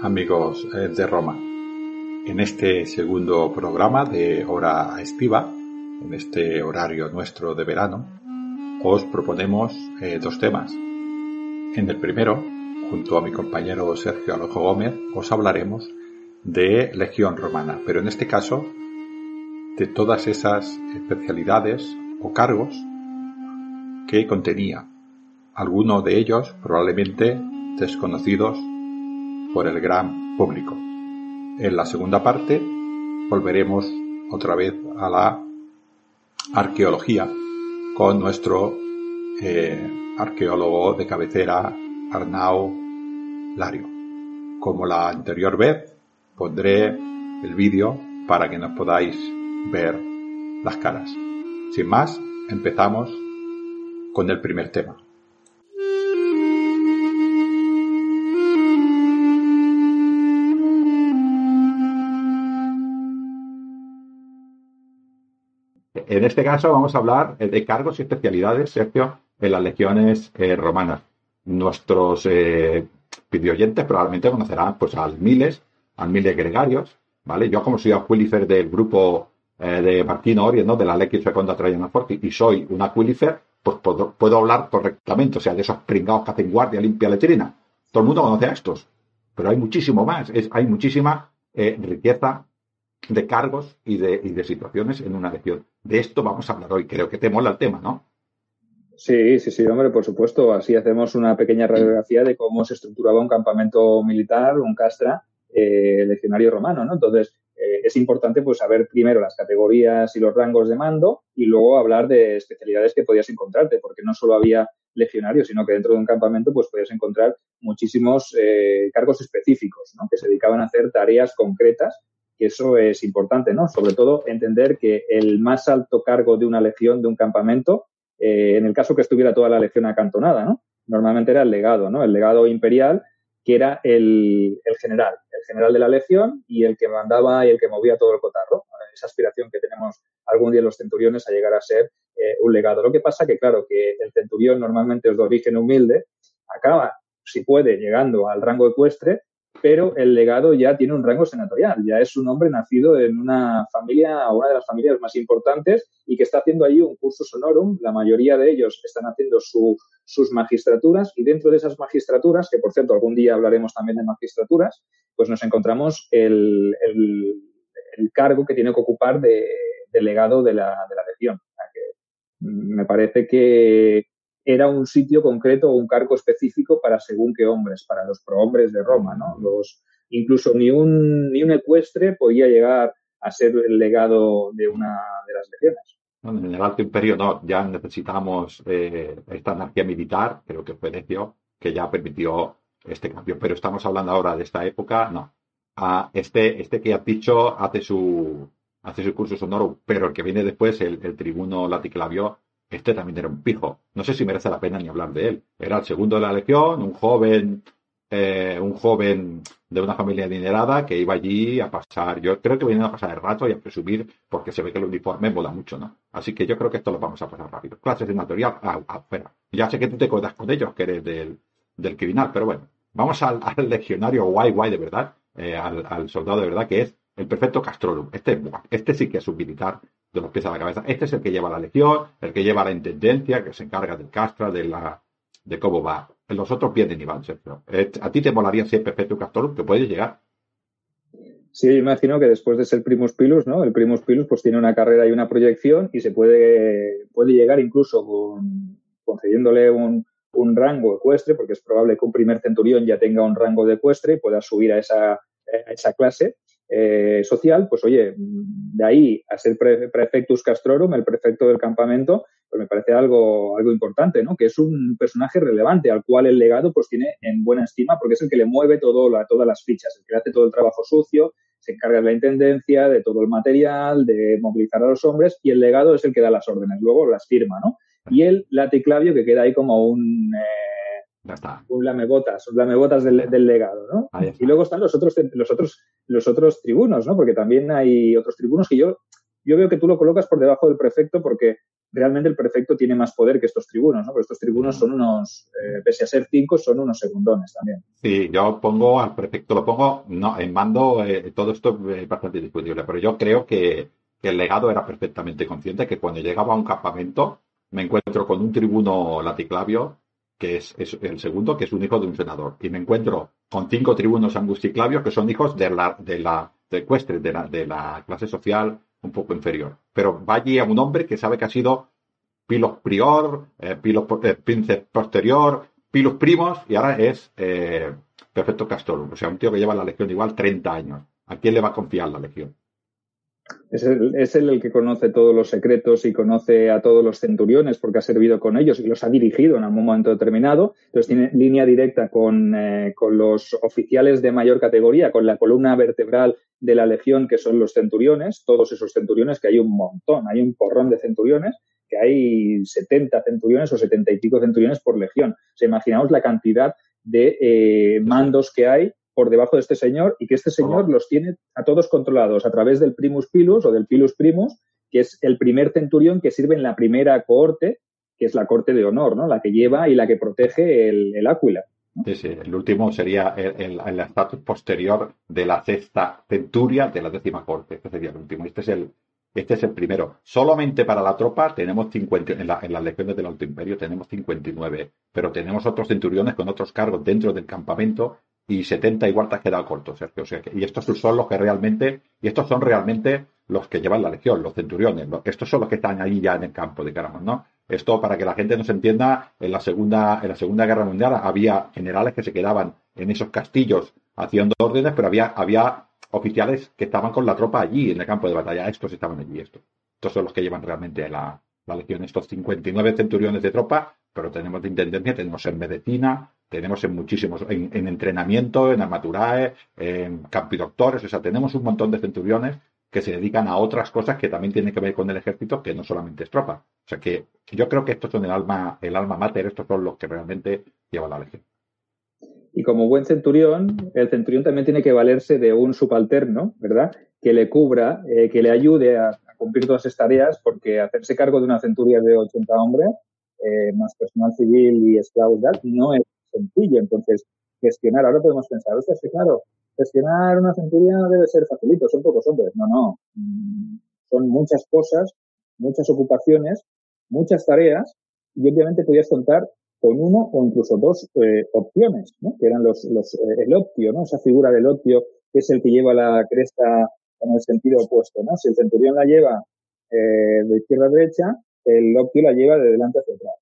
Amigos eh, de Roma. En este segundo programa de Hora Estiva, en este horario nuestro de verano, os proponemos eh, dos temas. En el primero, junto a mi compañero Sergio Alojo Gómez, os hablaremos de Legión Romana, pero en este caso de todas esas especialidades o cargos que contenía. Algunos de ellos probablemente desconocidos por el gran público. En la segunda parte volveremos otra vez a la arqueología con nuestro eh, arqueólogo de cabecera Arnau Lario. Como la anterior vez, pondré el vídeo para que nos podáis ver las caras. Sin más, empezamos con el primer tema. En este caso vamos a hablar de cargos y especialidades, Sergio, en las legiones eh, romanas. Nuestros eh, probablemente conocerán pues al Miles, al Miles Gregarios, ¿vale? Yo como soy Aquilifer del grupo eh, de Martino Ori, ¿no? De la Lex Seconda Traiana Forti, y soy un Aquilifer, pues puedo, hablar correctamente, o sea, de esos pringados que hacen guardia, limpia letrina. Todo el mundo conoce a estos, pero hay muchísimo más, hay muchísima riqueza de cargos y de, y de situaciones en una lección. De esto vamos a hablar hoy. Creo que te mola el tema, ¿no? Sí, sí, sí, hombre, por supuesto. Así hacemos una pequeña radiografía de cómo se estructuraba un campamento militar, un castra, eh, legionario romano, ¿no? Entonces, eh, es importante pues saber primero las categorías y los rangos de mando y luego hablar de especialidades que podías encontrarte, porque no solo había legionarios, sino que dentro de un campamento pues podías encontrar muchísimos eh, cargos específicos, ¿no? Que se dedicaban a hacer tareas concretas que eso es importante, ¿no? Sobre todo entender que el más alto cargo de una legión, de un campamento, eh, en el caso que estuviera toda la legión acantonada, ¿no? Normalmente era el legado, ¿no? El legado imperial, que era el, general, el general de la legión y el que mandaba y el que movía todo el cotarro. Esa aspiración que tenemos algún día los centuriones a llegar a ser eh, un legado. Lo que pasa que, claro, que el centurión normalmente es de origen humilde, acaba, si puede, llegando al rango ecuestre, pero el legado ya tiene un rango senatorial, ya es un hombre nacido en una familia, una de las familias más importantes y que está haciendo ahí un curso sonorum. La mayoría de ellos están haciendo sus magistraturas y dentro de esas magistraturas, que por cierto algún día hablaremos también de magistraturas, pues nos encontramos el, cargo que tiene que ocupar de, legado de la, de la legión. me parece que era un sitio concreto o un cargo específico para según qué hombres, para los prohombres de Roma, ¿no? Los, incluso ni un, ni un ecuestre podía llegar a ser el legado de una de las legiones. En el Alto Imperio no, ya necesitamos eh, esta anarquía militar, creo que fue Decio, que ya permitió este cambio. Pero estamos hablando ahora de esta época, no. Ah, este, este que has dicho hace su, hace su curso sonoro, pero el que viene después, el, el tribuno Laticlavio, este también era un pijo. No sé si merece la pena ni hablar de él. Era el segundo de la legión, un joven eh, un joven de una familia adinerada que iba allí a pasar, yo creo que vienen a pasar el rato y a presumir porque se ve que el uniforme mola mucho, ¿no? Así que yo creo que esto lo vamos a pasar rápido. Clases de natural, afuera. Ya sé que tú te cuentas con ellos, que eres del, del criminal, pero bueno, vamos al, legionario guay guay de verdad, eh, al, soldado de verdad, que es el perfecto Castrorum. Este, este sí que es un militar de los pies a la cabeza. Este es el que lleva la legión, el que lleva la intendencia, que se encarga del castra, de la de cómo va. Los otros vienen y van, Sergio. Eh, ¿A ti te molaría ser perfecto Castrorum? Que puedes llegar. Sí, yo imagino que después de ser Primus Pilus, ¿no? El Primus Pilus pues tiene una carrera y una proyección y se puede, puede llegar incluso con, concediéndole un, un rango ecuestre, porque es probable que un primer centurión ya tenga un rango de ecuestre y pueda subir a esa, esa clase eh, social, pues oye, de ahí a ser prefectus castrorum, el prefecto del campamento, pues me parece algo, algo importante, ¿no? Que es un personaje relevante al cual el legado pues tiene en buena estima porque es el que le mueve todo la, todas las fichas, el que hace todo el trabajo sucio, se encarga de la intendencia, de todo el material, de movilizar a los hombres y el legado es el que da las órdenes, luego las firma, ¿no? y el laticlavio que queda ahí como un, eh, un lamebotas, un lamebotas del, del legado, ¿no? Y luego están los otros, los otros, los otros tribunos, ¿no? Porque también hay otros tribunos que yo, yo veo que tú lo colocas por debajo del prefecto porque realmente el prefecto tiene más poder que estos tribunos, ¿no? Porque estos tribunos son unos, eh, pese a ser cinco, son unos segundones también. Sí, yo pongo al prefecto, lo pongo, no, en mando, eh, todo esto es bastante discutible, pero yo creo que, que, el legado era perfectamente consciente que cuando llegaba a un campamento, me encuentro con un tribuno laticlavio, que es, el segundo, que es un hijo de un senador. Y me encuentro con cinco tribunos angusticlavios, que son hijos de la, de la, de de la, de la clase social un poco inferior. Pero va allí a un hombre que sabe que ha sido pilos prior, eh, pilos eh, posterior, pilos primos, y ahora es eh, perfecto castorum. O sea, un tío que lleva la legión igual 30 años. ¿A quién le va a confiar la legión? Es, él el que conoce todos los secretos y conoce a todos los centuriones porque ha servido con ellos y los ha dirigido en algún momento determinado. Entonces tiene línea directa con, eh, con los oficiales de mayor categoría, con la columna vertebral de la legión que son los centuriones, todos esos centuriones, que hay un montón, hay un porrón de centuriones, que hay 70 centuriones o 70 y pico centuriones por legión. O sea, imaginaos la cantidad de eh, mandos que hay por debajo de este señor y que este señor los tiene a todos controlados a través del primus pilus o del pilus primus, que es el primer centurión que sirve en la primera cohorte, que es la corte de honor, ¿no? La que lleva y la que protege el, el áquila. Sí, sí. El último sería el estatus posterior de la sexta centuria de la décima corte. Este sería el último. Este es el, este es el primero. Solamente para la tropa tenemos 50, en, la, en las legiones del Alto Imperio tenemos 59, pero tenemos otros centuriones con otros cargos dentro del campamento y 70 igual te has quedado. O sea, y estos son los que realmente, y estos son realmente los que llevan la legión, los centuriones. estos son los que están ahí ya en el campo, digamos, ¿no? Esto, para que la gente nos entienda, en la segunda, en la segunda guerra mundial había generales que se quedaban en esos castillos haciendo órdenes, pero había, había oficiales que estaban con la tropa allí en el campo de batalla. Estos estaban allí, estos. Estos son los que llevan realmente la, la legión. Estos 59 centuriones de tropa, pero tenemos de intendencia, tenemos en medicina, tenemos en muchísimos, en, entrenamiento, en armaturae, en campidoctores, o sea, tenemos un montón de centuriones que se dedican a otras cosas que también tienen que ver con el ejército, que no solamente es tropa. O sea que yo creo que estos son el alma, el alma mater, estos son los que realmente llevan la legión. Y como buen centurión, el centurión también tiene que valerse de un subalterno, ¿verdad? Que le cubra, eh, que le ayude a, cumplir todas esas tareas, porque hacerse cargo de una centuria de 80 hombres, eh, más personal civil y esclavos, no es sencillo. Entonces, gestionar, ahora podemos pensar, sea, que claro, gestionar una centuria debe ser facilito, son pocos hombres. No, no. Mm, son muchas cosas, muchas ocupaciones, muchas tareas, y obviamente podías contar con uno o incluso dos eh, opciones, que eran los, los, eh, el optio, esa figura del optio que es el que lleva la cresta en el sentido opuesto. Si el centurión la lleva eh, de izquierda a derecha, el optio la lleva de delante hacia atrás.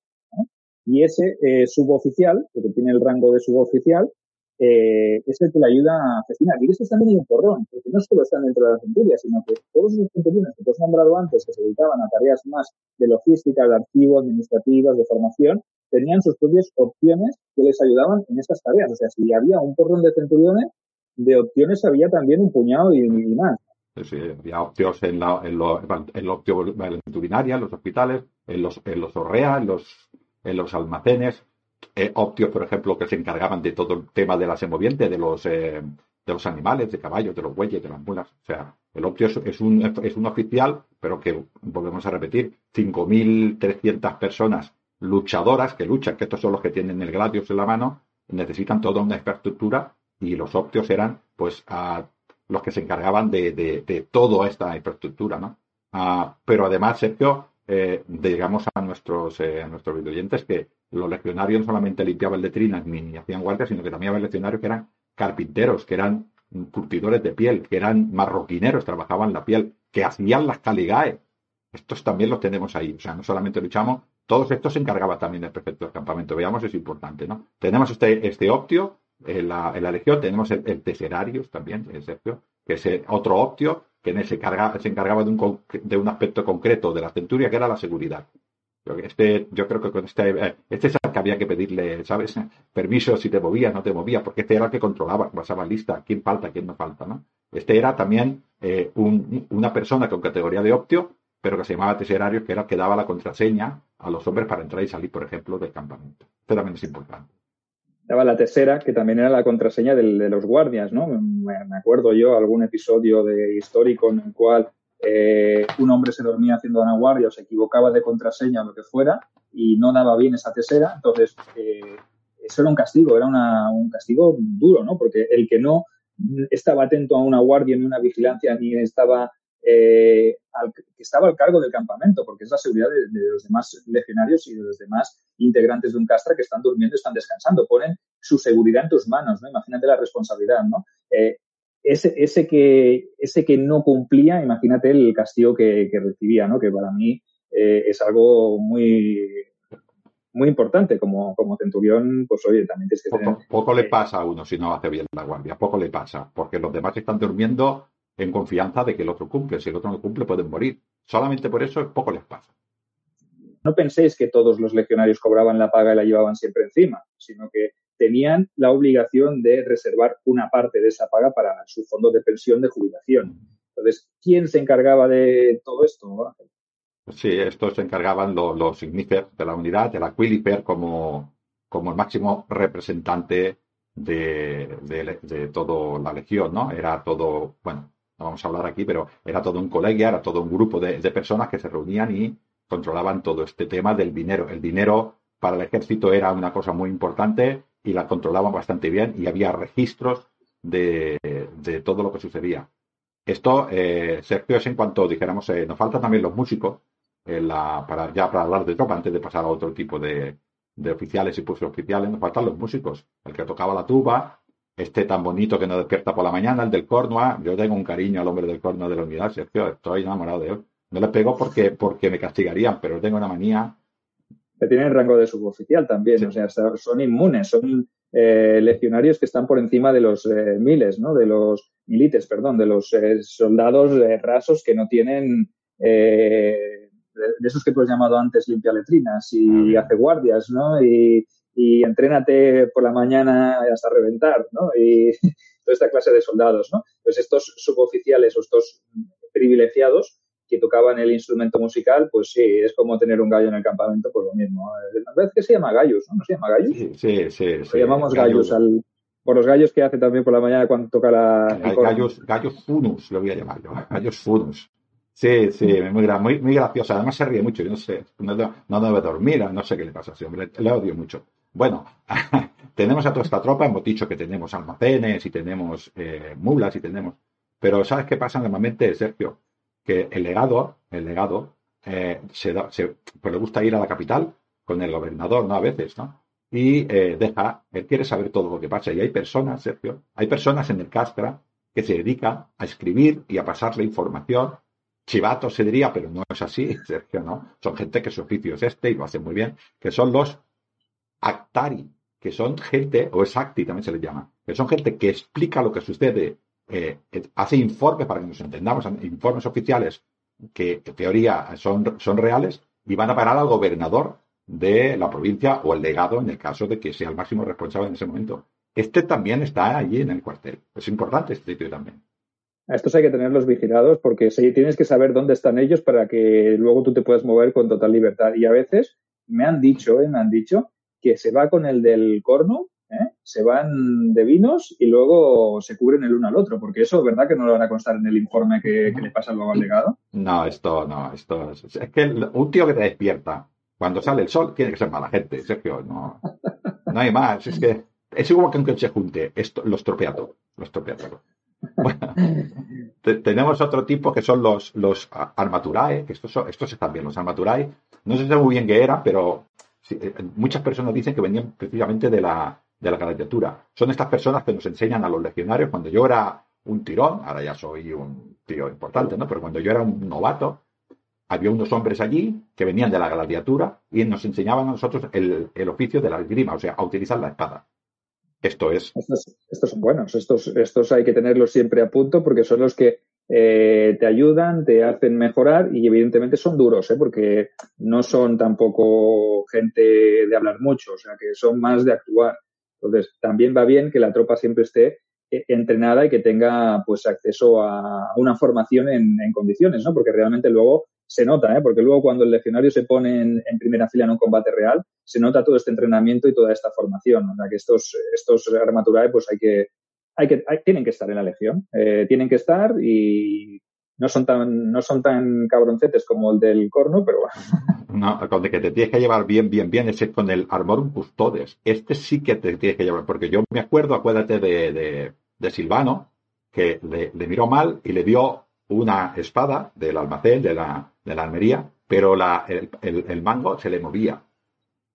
Y ese eh, suboficial, que tiene el rango de suboficial, eh, es el que le ayuda a gestionar. Y eso también un porrón, porque no solo están dentro de la centuria, sino que todos esos centuriones que tú has nombrado antes, que se dedicaban a tareas más de logística, de archivo, administrativas, de formación, tenían sus propias opciones que les ayudaban en esas tareas. O sea, si había un porrón de centuriones, de opciones había también un puñado y, más. Sí, había opciones en la, en, lo, en, lo, en, en los hospitales, en los, en los ORREA, en los en los almacenes. eh, optios, por ejemplo, que se encargaban de todo el tema de la semoviente, de los, eh, de los animales, de caballos, de los bueyes, de las mulas. O sea, el optio es, un, es un oficial, pero que, volvemos a repetir, 5.300 personas luchadoras que luchan, que estos son los que tienen el gladius en la mano, necesitan toda una infraestructura y los optios eran, pues, a los que se encargaban de, de, toda esta infraestructura, ¿no? Ah, pero además, Sergio, eh, digamos a nuestros, eh, a nuestros videoyentes que los legionarios no solamente limpiaban letrinas ni hacían guardias, sino que también había legionarios que eran carpinteros, que eran curtidores de piel, que eran marroquineros, trabajaban la piel, que hacían las caligae. Estos también los tenemos ahí. O sea, no solamente luchamos, todos estos se encargaba también del prefecto del campamento. Veamos, es importante, ¿no? Tenemos este, este optio en la, en la legión, tenemos el, el también, Sergio, que es otro optio que se, carga, se encargaba de un, de un aspecto concreto de la centuria, que era la seguridad. Este, yo creo que con este, eh, este es el que había que pedirle, ¿sabes? Permiso si te movías, no te movías, porque este era el que controlaba, pasaba lista, quién falta, quién no falta, ¿no? Este era también eh, una persona con categoría de optio, pero que se llamaba teserario, que era el que daba la contraseña a los hombres para entrar y salir, por ejemplo, del campamento. Este también es importante. Daba la tesera, que también era la contraseña de los guardias, ¿no? Me, acuerdo yo algún episodio de histórico en el cual eh, un hombre se dormía haciendo una guardia o se equivocaba de contraseña o lo que fuera y no daba bien esa tesera, entonces eh, eso era un castigo, era un castigo duro, ¿no? Porque el que no estaba atento a una guardia ni una vigilancia ni estaba eh, que estaba al cargo del campamento, porque es la seguridad de, los demás legionarios y de los demás integrantes de un castra que están durmiendo, están descansando, ponen su seguridad en tus manos, ¿no? Imagínate la responsabilidad, ¿no? ese, ese, que, ese que no cumplía, imagínate el castigo que, recibía, ¿no? Que para mí eh, es algo muy, muy importante. Como, como centurión, pues oye, también tienes que poco, Poco le pasa a uno si no hace bien la guardia, poco le pasa, porque los demás están durmiendo en confianza de que el otro cumple. Si el otro no cumple, pueden morir. Solamente por eso poco les pasa. No penséis que todos los legionarios cobraban la paga y la llevaban siempre encima, sino que tenían la obligación de reservar una parte de esa paga para su fondo de pensión de jubilación. Entonces, ¿quién se encargaba de todo esto? Sí, estos se encargaban los, los de la unidad, el Aquilifer como, como el máximo representante de, de, toda la legión, ¿no? Era todo, bueno, no vamos a hablar aquí, pero era todo un colegio, era todo un grupo de, de personas que se reunían y controlaban todo este tema del dinero. El dinero para el ejército era una cosa muy importante y la controlaban bastante bien y había registros de, todo lo que sucedía. Esto, eh, Sergio, es en cuanto dijéramos, eh, nos faltan también los músicos, la, para, ya para hablar de tropa, antes de pasar a otro tipo de, oficiales y oficiales, nos faltan los músicos. El que tocaba la tuba, este tan bonito que nos despierta por la mañana, el del Cornua. Yo tengo un cariño al hombre del Cornua de la unidad, Sergio, estoy enamorado de él. No le pego porque, porque me castigarían, pero tengo una manía que tienen rango de suboficial también, o sea, son inmunes, son eh, legionarios que están por encima de los eh, miles, ¿no? De los milites, perdón, de los eh, soldados rasos que no tienen, de, esos que tú has llamado antes limpia letrinas y ah, hace guardias, ¿no? Y, y entrénate por la mañana hasta reventar, ¿no? Y toda esta clase de soldados, ¿no? Pues estos suboficiales o estos privilegiados que tocaban el instrumento musical, pues sí, es como tener un gallo en el campamento, pues lo mismo. A veces que se llama gallos, ¿no? ¿No se llama gallos? Sí, sí, sí. Lo llamamos gallos, al, por los gallos que hace también por la mañana cuando toca la... gallos, gallos funus, lo voy a llamar yo, gallos funus. Sí, sí, muy, muy, muy gracioso. Además se ríe mucho, yo no sé, no, debe dormir, no sé qué le pasa a ese hombre, le odio mucho. Bueno, tenemos a toda esta tropa, hemos dicho que tenemos almacenes y tenemos eh, mulas y tenemos... Pero ¿sabes qué pasa normalmente, Sergio? que el legado, el legado, eh, se, da, se pues le gusta ir a la capital con el gobernador, ¿no? A veces, ¿no? Y eh, deja, él quiere saber todo lo que pasa. Y hay personas, Sergio, hay personas en el Castra que se dedican a escribir y a pasarle información. Chivato se diría, pero no es así, Sergio, ¿no? Son gente que su oficio es este y lo hacen muy bien, que son los actari, que son gente, o exacti también se les llama, que son gente que explica lo que sucede eh, hace informes, para que nos entendamos, informes oficiales que en teoría son, son reales y van a parar al gobernador de la provincia o el legado en el caso de que sea el máximo responsable en ese momento. Este también está allí en el cuartel. Es importante este sitio también. A estos hay que tenerlos vigilados porque tienes que saber dónde están ellos para que luego tú te puedas mover con total libertad. Y a veces me han dicho, eh, me han dicho que se va con el del corno, ¿eh? se van de vinos y luego se cubren el uno al otro, porque eso, ¿verdad que no lo van a constar en el informe que, le pasa luego al legado? No, esto no, esto es, es que un tío que te despierta cuando sale el sol tiene que ser mala gente, Sergio, no, no hay más, es que es igual que aunque se junte, esto lo estropea todo, lo estropea todo. Bueno, tenemos otro tipo que son los, los armaturae, que estos, estos están bien, los armaturae. No sé muy bien qué era, pero muchas personas dicen que venían precisamente de la, de la gladiatura. Son estas personas que nos enseñan a los legionarios. Cuando yo era un tirón, ahora ya soy un tío importante, ¿no? Pero cuando yo era un novato, había unos hombres allí que venían de la gladiatura y nos enseñaban a nosotros el, el oficio de la esgrima, o sea, a utilizar la espada. Esto es. Estos, son buenos. Estos, estos hay que tenerlos siempre a punto porque son los que eh, te ayudan, te hacen mejorar y evidentemente son duros, ¿eh? porque no son tampoco gente de hablar mucho, o sea que son más de actuar. Entonces, también va bien que la tropa siempre esté eh, entrenada y que tenga pues acceso a una formación en, en condiciones, ¿no? Porque realmente luego se nota, ¿eh? porque luego cuando el legionario se pone en, primera fila en un combate real, se nota todo este entrenamiento y toda esta formación. O sea, que estos, estos armaturae, pues hay que, hay que, tienen que estar en la legión, eh, tienen que estar y no son tan, no son tan cabroncetes como el del corno, pero bueno. No, con el que te tienes que llevar bien, bien, bien es con el Armorum Custodes. Este sí que te tienes que llevar, porque yo me acuerdo, acuérdate de, de, Silvano, que le, le miró mal y le dio una espada del almacén, de la, de la almería, pero la, el, el, mango se le movía.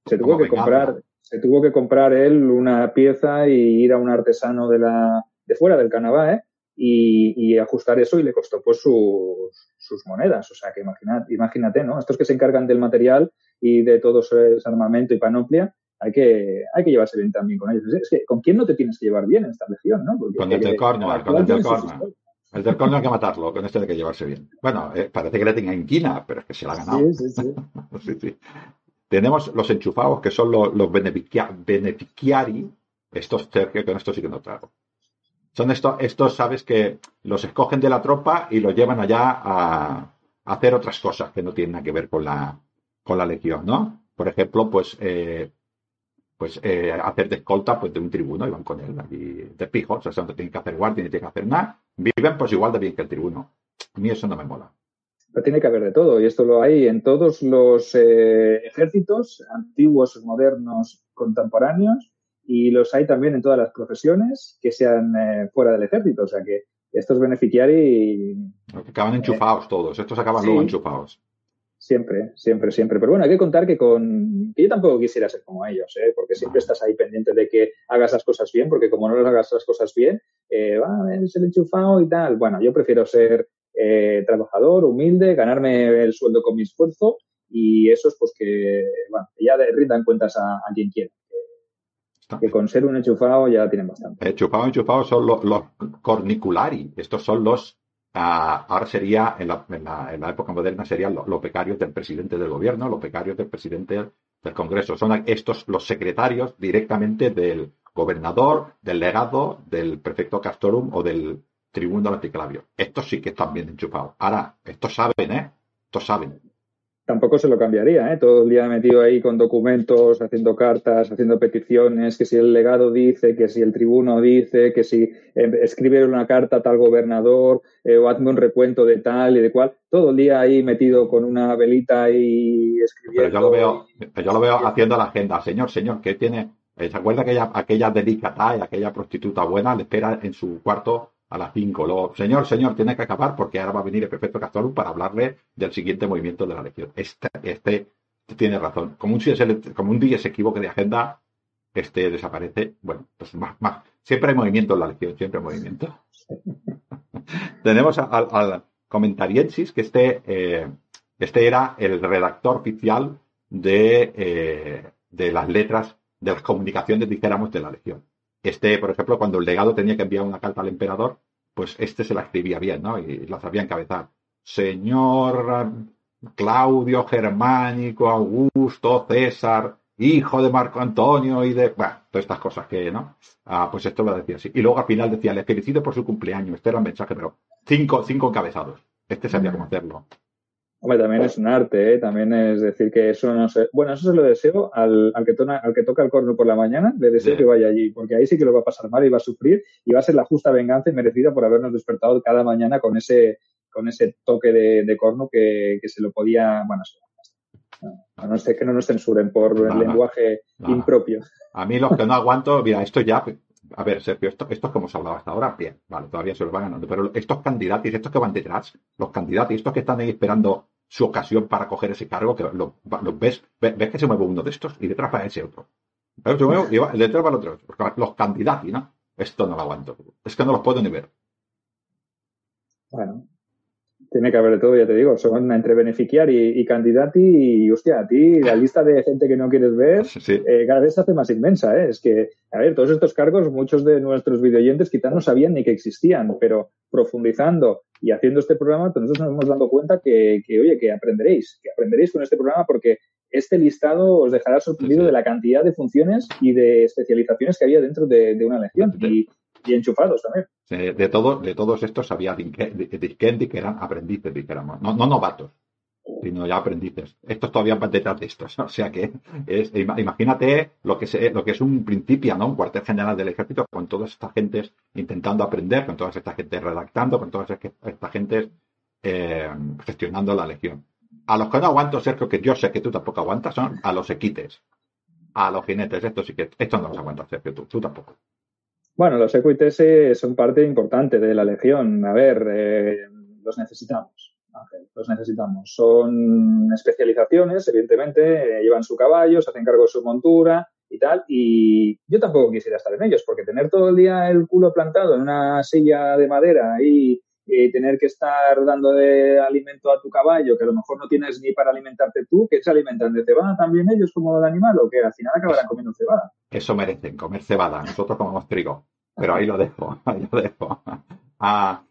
Se tuvo que comprar, se tuvo que comprar él una pieza y ir a un artesano de la, de fuera del Canadá, ¿eh? y, y, ajustar eso y le costó pues sus, sus monedas. O sea que imagínate, imagínate, ¿no? Estos que se encargan del material y de todo ese armamento y panoplia, hay que, hay que llevarse bien también con ellos. Es que, ¿con quién no te tienes que llevar bien en esta legión, no? con el del Cornwall, con el del Cornwall. El del corno hay que matarlo, con este hay que llevarse bien. Bueno, eh, parece que le tenga inquina, pero es que se la ha ganado. Sí, sí, sí. Tenemos los enchufados, que son los, los beneficiari. Estos, que con esto sí que no trago. Son estos, estos, sabes, que los escogen de la tropa y los llevan allá a, hacer otras cosas que no tienen nada que ver con la, con la legión, ¿no? Por ejemplo, pues eh, pues eh, hacer de pues de un tribuno y van con él aquí de pijos, o sea, no tienen que hacer guardia ni tienen que hacer nada, viven pues igual de bien que el tribuno. A mí eso no me mola. Pero tiene que haber de todo y esto lo hay en todos los eh, ejércitos, antiguos, modernos, contemporáneos y los hay también en todas las profesiones que sean eh, fuera del ejército, o sea que estos beneficiarios... Acaban enchufados todos, estos acaban luego enchufados. Siempre, siempre, siempre. Pero bueno, hay que contar que con. yo tampoco quisiera ser como ellos, ¿eh? porque siempre estás ahí pendiente de que hagas las cosas bien, porque como no las hagas las cosas bien, eh, va, es el enchufado y tal. Bueno, yo prefiero ser eh, trabajador, humilde, ganarme el sueldo con mi esfuerzo y eso es pues que, bueno, ya rindan cuentas a, quien quiera. Que, con ser un enchufado ya tienen bastante. Enchufado, enchufado son los, los corniculari. Estos son los ahora sería, en la, en la, época moderna, serían los, becarios del presidente del gobierno, los becarios del presidente del Congreso. Son estos los secretarios directamente del gobernador, del legado, del prefecto Castorum o del tribuno anticlavio. Estos sí que están bien enchufados. Ahora, estos saben, ¿eh? Estos saben tampoco se lo cambiaría, ¿eh? Todo el día metido ahí con documentos, haciendo cartas, haciendo peticiones, que si el legado dice, que si el tribuno dice, que si eh, escribe una carta a tal gobernador eh, o hazme un recuento de tal y de cual, todo el día ahí metido con una velita y escribiendo. Pero yo lo veo, yo lo veo haciendo la agenda. Señor, señor, ¿qué tiene? ¿Se acuerda aquella, aquella delicata y aquella prostituta buena le espera en su cuarto a las 5. Luego, señor, señor, tiene que acabar porque ahora va a venir el prefecto Castorum para hablarle del siguiente movimiento de la legión. Este, este tiene razón. Como un, como un día se equivoque de agenda, este desaparece. Bueno, pues más, más. Siempre hay movimiento en la legión, siempre hay movimiento. Tenemos al, al comentariensis, que este, eh, este era el redactor oficial de, eh, de las letras, de las comunicaciones, dijéramos, de la legión. Este, por ejemplo, cuando el legado tenía que enviar una carta al emperador, pues este se la escribía bien, ¿no? Y la sabía encabezar. Señor Claudio Germánico, Augusto, César, hijo de Marco Antonio y de, bueno, todas estas cosas que, ¿no? Ah, pues esto lo decía así. Y luego al final decía, le felicito por su cumpleaños. Este era un mensaje, pero cinco, cinco encabezados. Este sabía cómo hacerlo. Hombre, también es un arte, ¿eh? también es decir que eso no sé. Bueno, eso se lo deseo al, al, que, al que toca el corno por la mañana, le deseo que vaya allí, porque ahí sí que lo va a pasar mal y va a sufrir y va a ser la justa venganza y merecida por habernos despertado cada mañana con ese, con ese toque de, de corno que, que, se lo podía, bueno, a no ser que no nos censuren por el lenguaje impropio. A mí los que no aguanto, mira, esto ya a ver, Sergio, esto, esto es como se hablaba hasta ahora, bien, vale, todavía se los van ganando, pero estos candidatos, estos que van detrás, los candidatos, estos que están ahí esperando su ocasión para coger ese cargo, que los ves, ves, que se mueve uno de estos y detrás va ese otro. Pero se mueve y detrás va el otro. Los candidatos, ¿no? Esto no lo aguanto. Es que no los puedo ni ver. Bueno, tiene que haber de todo, ya te digo, son entre beneficiar y, y candidati y, hostia, a ti la lista de gente que no quieres ver eh, cada vez se hace más inmensa, ¿eh? Es que, a ver, todos estos cargos, muchos de nuestros videoyentes quizás no sabían ni que existían, pero profundizando y haciendo este programa, pues nosotros nos hemos dado cuenta que, que, oye, que aprenderéis, que aprenderéis con este programa porque este listado os dejará sorprendido de la cantidad de funciones y de especializaciones que había dentro de, de una lección. Y, y enchufados también. De, todo, de todos estos había Diskendi que eran aprendices, dijéramos, no, no novatos, sino ya aprendices. Estos todavía van detrás de estos. O sea que es, imagínate lo que, es, lo que es un principio, ¿no? Un cuartel general del ejército con todas estas gentes intentando aprender, con todas estas gentes redactando, con todas estas gentes eh, gestionando la legión. A los que no aguanto, Sergio, que yo sé que tú tampoco aguantas, son a los equites, a los jinetes. Esto sí que, esto no los aguantas, Sergio, tú, tú tampoco. Bueno, los EQITS son parte importante de la Legión. A ver, eh, los necesitamos. Ángel, los necesitamos. Son especializaciones, evidentemente, eh, llevan su caballo, se hacen cargo de su montura y tal. Y yo tampoco quisiera estar en ellos, porque tener todo el día el culo plantado en una silla de madera y, y tener que estar dando de alimento a tu caballo, que a lo mejor no tienes ni para alimentarte tú, que se alimentan de cebada también ellos como el animal, o que al final acabarán comiendo cebada. Eso merecen, comer cebada. Nosotros comemos trigo. Pero ahí lo dejo, ahí lo dejo. Ah,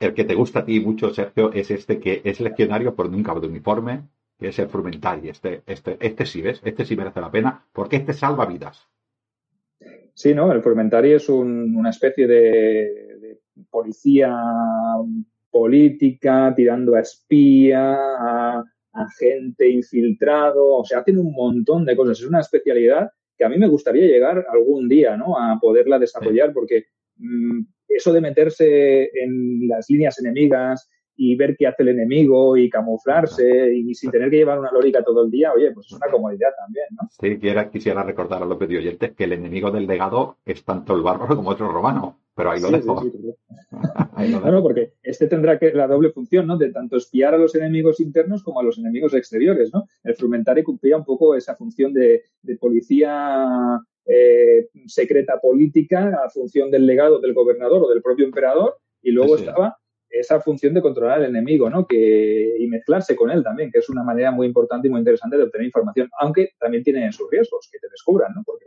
el que te gusta a ti mucho, Sergio, es este que es leccionario por nunca de uniforme, que es el Frumentari. Este, este, este sí, ¿ves? Este sí merece la pena, porque este salva vidas. Sí, ¿no? El Frumentari es una especie de, policía política tirando a espía, a agente infiltrado, o sea, hacen un montón de cosas. Es una especialidad que a mí me gustaría llegar algún día, ¿no? A poderla desarrollar, porque mm, eso de meterse en las líneas enemigas y ver qué hace el enemigo y camuflarse y sin tener que llevar una lórica todo el día, oye, pues es una comodidad también, ¿no? Sí, quisiera recordar a los oyentes que el enemigo del legado es tanto el bárbaro como otro romano. Pero ahí lo dejo. No, porque este tendrá que la doble función, ¿no? De tanto espiar a los enemigos internos como a los enemigos exteriores, ¿no? El Frumentari cumplía un poco esa función de, policía eh, secreta política a función del legado del gobernador o del propio emperador y luego estaba esa función de controlar al enemigo, ¿no? Que, y mezclarse con él también, que es una manera muy importante y muy interesante de obtener información, aunque también tiene sus riesgos, que te descubran, ¿no? Porque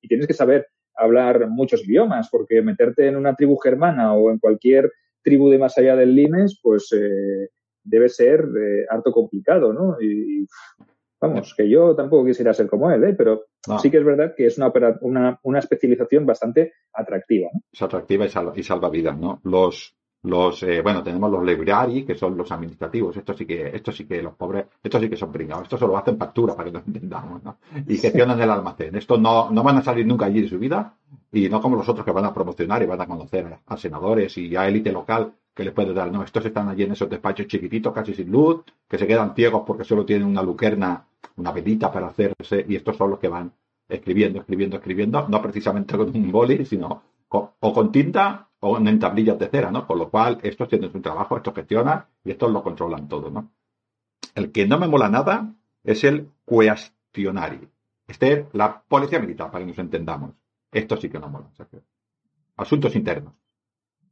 y tienes que saber hablar muchos idiomas, porque meterte en una tribu germana o en cualquier tribu de más allá del Limes, pues eh, debe ser eh, harto complicado, ¿no? Y, vamos, que yo tampoco quisiera ser como él, ¿eh? pero sí que es verdad que es una, una, una especialización bastante atractiva. ¿no? Es atractiva y, salva, y salva vidas, ¿no? Los, los, eh, bueno, tenemos los librari, que son los administrativos. Esto sí que, esto sí que los pobres, estos sí que son pringados. Esto solo hacen factura para que nos entendamos, ¿no? Y gestionan el almacén. Estos no, no van a salir nunca allí de su vida y no como los otros que van a promocionar y van a conocer a, senadores y a élite local que les puede dar. No, estos están allí en esos despachos chiquititos, casi sin luz, que se quedan ciegos porque solo tienen una lucerna, una velita para hacerse y estos son los que van escribiendo, escribiendo, escribiendo, no precisamente con un boli, sino o con tinta o en tablillas de cera, ¿no? Por lo cual, estos tienen su trabajo, estos gestionan y estos lo controlan todo, ¿no? El que no me mola nada es el cuestionari. Este es la policía militar, para que nos entendamos. Esto sí que no mola. Asuntos internos.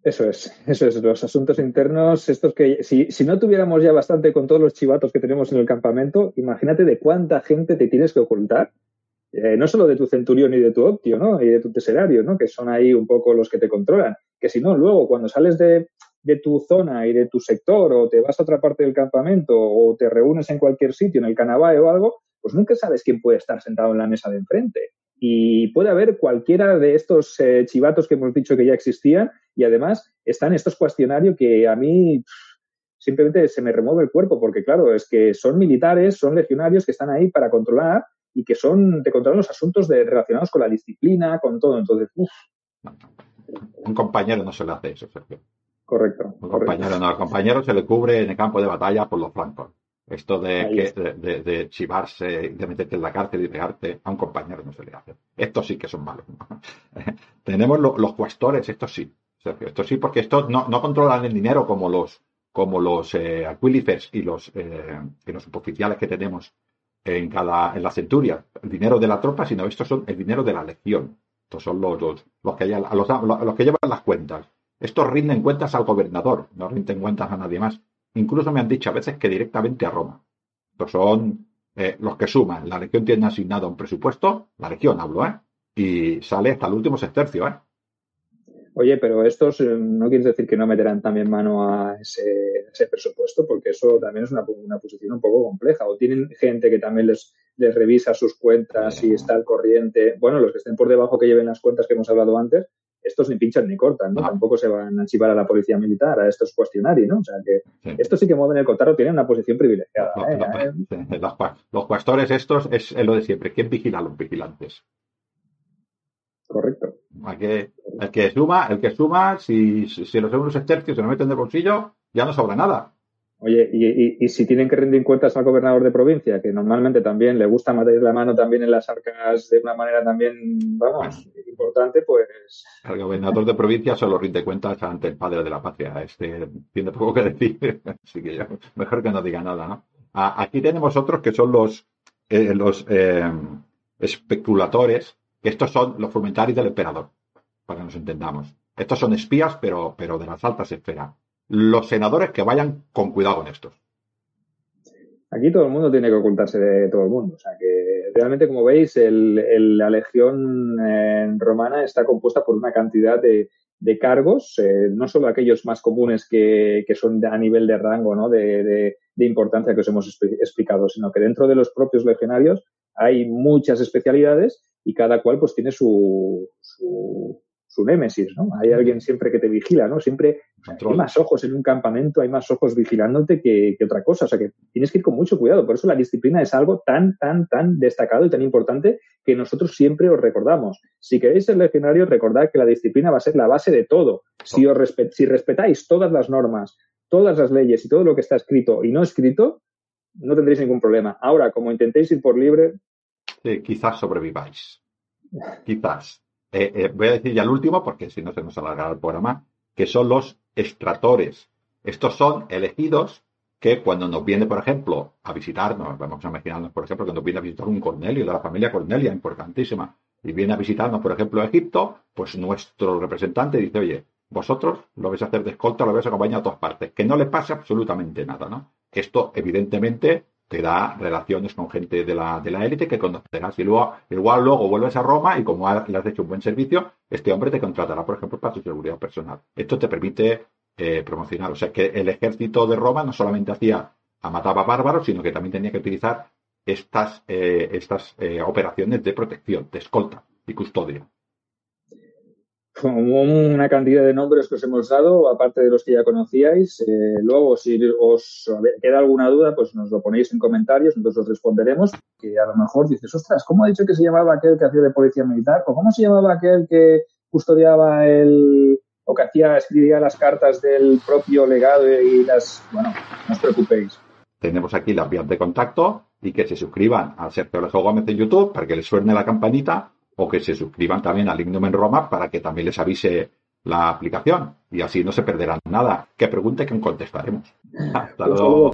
Eso es, eso es, los asuntos internos, estos que si, si, no tuviéramos ya bastante con todos los chivatos que tenemos en el campamento, imagínate de cuánta gente te tienes que ocultar eh, no solo de tu centurión y de tu optio, ¿no? Y de tu teserario, ¿no? Que son ahí un poco los que te controlan. Que si no, luego cuando sales de, de tu zona y de tu sector o te vas a otra parte del campamento o te reúnes en cualquier sitio, en el Canabae o algo, pues nunca sabes quién puede estar sentado en la mesa de enfrente. Y puede haber cualquiera de estos eh, chivatos que hemos dicho que ya existían y además están estos cuestionarios que a mí simplemente se me remueve el cuerpo, porque claro, es que son militares, son legionarios que están ahí para controlar y que son de controlar los asuntos de, relacionados con la disciplina, con todo. Entonces, uff. Un compañero no se le hace eso, Sergio. Correcto. Un compañero no, al compañero se le cubre en el campo de batalla por los flancos. Esto de, de, de, chivarse, de meterte en la cárcel y pegarte, a un compañero no se le hace. Estos sí que son malos. Tenemos los cuestores, estos sí. Estos sí, porque estos no, no controlan el dinero como los, como los eh, y los, eh, los suboficiales que tenemos en cada en la centuria, el dinero de la tropa, sino estos son el dinero de la legión. Estos son los, los, que, los, los que llevan las cuentas. Estos rinden cuentas al gobernador, no rinden cuentas a nadie más. Incluso me han dicho a veces que directamente a Roma. Estos son eh, los que suman. La legión tiene asignado un presupuesto, la legión hablo, ¿eh? Y sale hasta el último sextercio, ¿eh? Oye, pero estos eh, no quieres decir que no meterán también mano a ese, presupuesto, porque eso también es una, posición un poco compleja. O tienen gente que también les, les revisa sus cuentas y está al corriente. Bueno, los que estén por debajo que lleven las cuentas que hemos hablado antes, estos ni pinchan ni cortan, ¿no? Tampoco se van a chivar a la policía militar, a estos cuestionarios, ¿no? O sea que estos sí que mueven el cotarro, tienen una posición privilegiada. ¿eh? Los, cuestores estos es lo de siempre. ¿Quién vigila a los vigilantes? Correcto. El que suma, el que suma, si, si los segundos tercios se lo meten de bolsillo, ya no sobra nada. Oye, y, y, si tienen que rendir cuentas al gobernador de provincia, que normalmente también le gusta meter la mano también en las arcas de una manera también, vamos, importante, pues... El gobernador de provincia solo rinde cuentas ante el padre de la patria. Este tiene poco que decir, así que ya, mejor que no diga nada, ¿no? Aquí tenemos otros que son los, eh, los eh, especuladores, que estos son los fomentarios del emperador, para que nos entendamos. Estos son espías, pero, pero de las altas esferas los senadores que vayan con cuidado con estos. Aquí todo el mundo tiene que ocultarse de todo el mundo. O sea que realmente, como veis, la legión eh, romana está compuesta por una cantidad de, cargos, eh, no solo aquellos más comunes que, son a nivel de rango, ¿no? de, importancia que os hemos explicado, sino que dentro de los propios legionarios hay muchas especialidades y cada cual pues tiene su, su némesis, ¿no? Hay alguien siempre que te vigila, ¿no? Siempre hay más ojos en un campamento, hay más ojos vigilándote que, otra cosa. O sea que tienes que ir con mucho cuidado. Por eso la disciplina es algo tan, tan, tan destacado y tan importante que nosotros siempre os recordamos. Si queréis ser legionario, recordad que la disciplina va a ser la base de todo. Si, os si respetáis todas las normas, todas las leyes y todo lo que está escrito y no escrito, no tendréis ningún problema. Ahora, como intentéis ir por libre. quizás sobreviváis. Quizás. Eh, eh, voy a decir ya el último, porque si no se nos alargará el programa, que son los extratores. Estos son elegidos que cuando nos viene, por ejemplo, a visitarnos, vamos a imaginarnos, por ejemplo, cuando viene a visitar un Cornelio de la familia Cornelia, importantísima, y viene a visitarnos, por ejemplo, a Egipto, pues nuestro representante dice, oye, vosotros lo vais a hacer de escolta, lo vais a acompañar a todas partes, que no le pase absolutamente nada, ¿no? Esto, evidentemente, te da relaciones con gente de la, de la élite que conocerás. Y luego, igual luego vuelves a Roma y como le has hecho un buen servicio, este hombre te contratará, por ejemplo, para su seguridad personal. Esto te permite eh, promocionar. O sea que el ejército de Roma no solamente hacía mataba bárbaros, sino que también tenía que utilizar estas, eh, estas eh, operaciones de protección, de escolta y custodia una cantidad de nombres que os hemos dado, aparte de los que ya conocíais. Eh, luego, si os queda alguna duda, pues nos lo ponéis en comentarios, entonces os responderemos. Que a lo mejor dices, ostras, ¿cómo ha dicho que se llamaba aquel que hacía de policía militar? ¿O cómo se llamaba aquel que custodiaba el o que hacía, escribía las cartas del propio legado y las... Bueno, no os preocupéis. Tenemos aquí las vías de contacto y que se suscriban al Sergio Gómez en YouTube para que les suene la campanita o que se suscriban también al Lignum en Roma para que también les avise la aplicación y así no se perderán nada. Que pregunte que contestaremos. Hasta luego.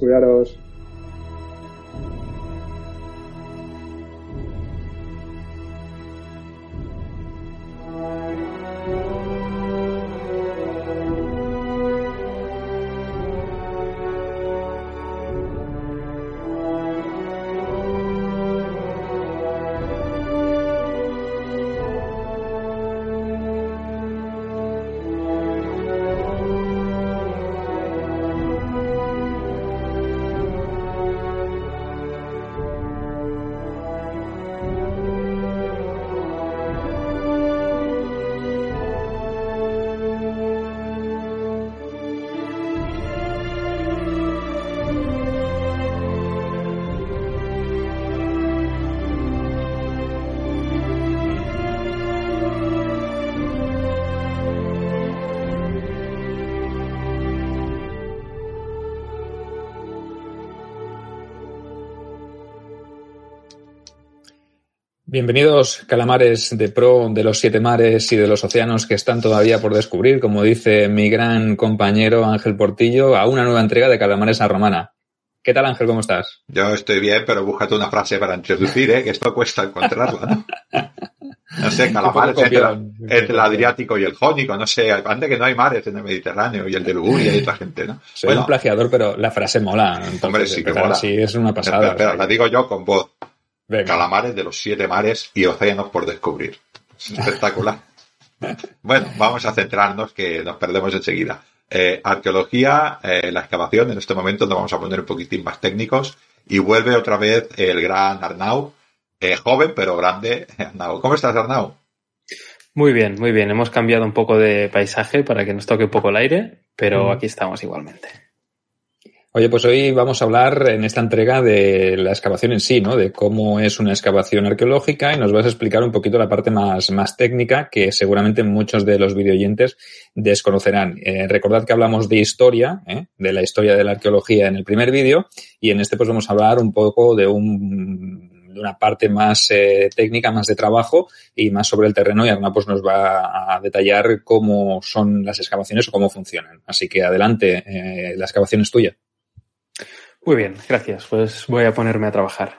Bienvenidos, calamares de pro de los siete mares y de los océanos que están todavía por descubrir, como dice mi gran compañero Ángel Portillo, a una nueva entrega de Calamares a Romana. ¿Qué tal, Ángel? ¿Cómo estás? Yo estoy bien, pero búscate una frase para introducir, ¿eh? que esto cuesta encontrarla. ¿no? No sé, calamares entre, el Adriático y el Jónico, no sé, antes que no hay mares en el Mediterráneo y el de Luguria y otra gente, ¿no? Soy bueno, un plagiador, pero la frase mola. hombre, sí que mola. Sí, es una pasada. La digo yo con voz. Calamares de los siete mares y océanos por descubrir. Es espectacular. bueno, vamos a centrarnos que nos perdemos enseguida. Eh, arqueología, eh, la excavación, en este momento nos vamos a poner un poquitín más técnicos y vuelve otra vez el gran Arnau, eh, joven pero grande Arnau. ¿Cómo estás Arnau? Muy bien, muy bien. Hemos cambiado un poco de paisaje para que nos toque un poco el aire, pero aquí estamos igualmente. Oye, pues hoy vamos a hablar en esta entrega de la excavación en sí, ¿no? De cómo es una excavación arqueológica y nos vas a explicar un poquito la parte más, más técnica que seguramente muchos de los videoyentes desconocerán. Eh, recordad que hablamos de historia, ¿eh? de la historia de la arqueología en el primer vídeo y en este pues vamos a hablar un poco de un de una parte más eh, técnica, más de trabajo y más sobre el terreno y Arna pues nos va a detallar cómo son las excavaciones o cómo funcionan. Así que adelante, eh, la excavación es tuya. Muy bien, gracias. Pues voy a ponerme a trabajar.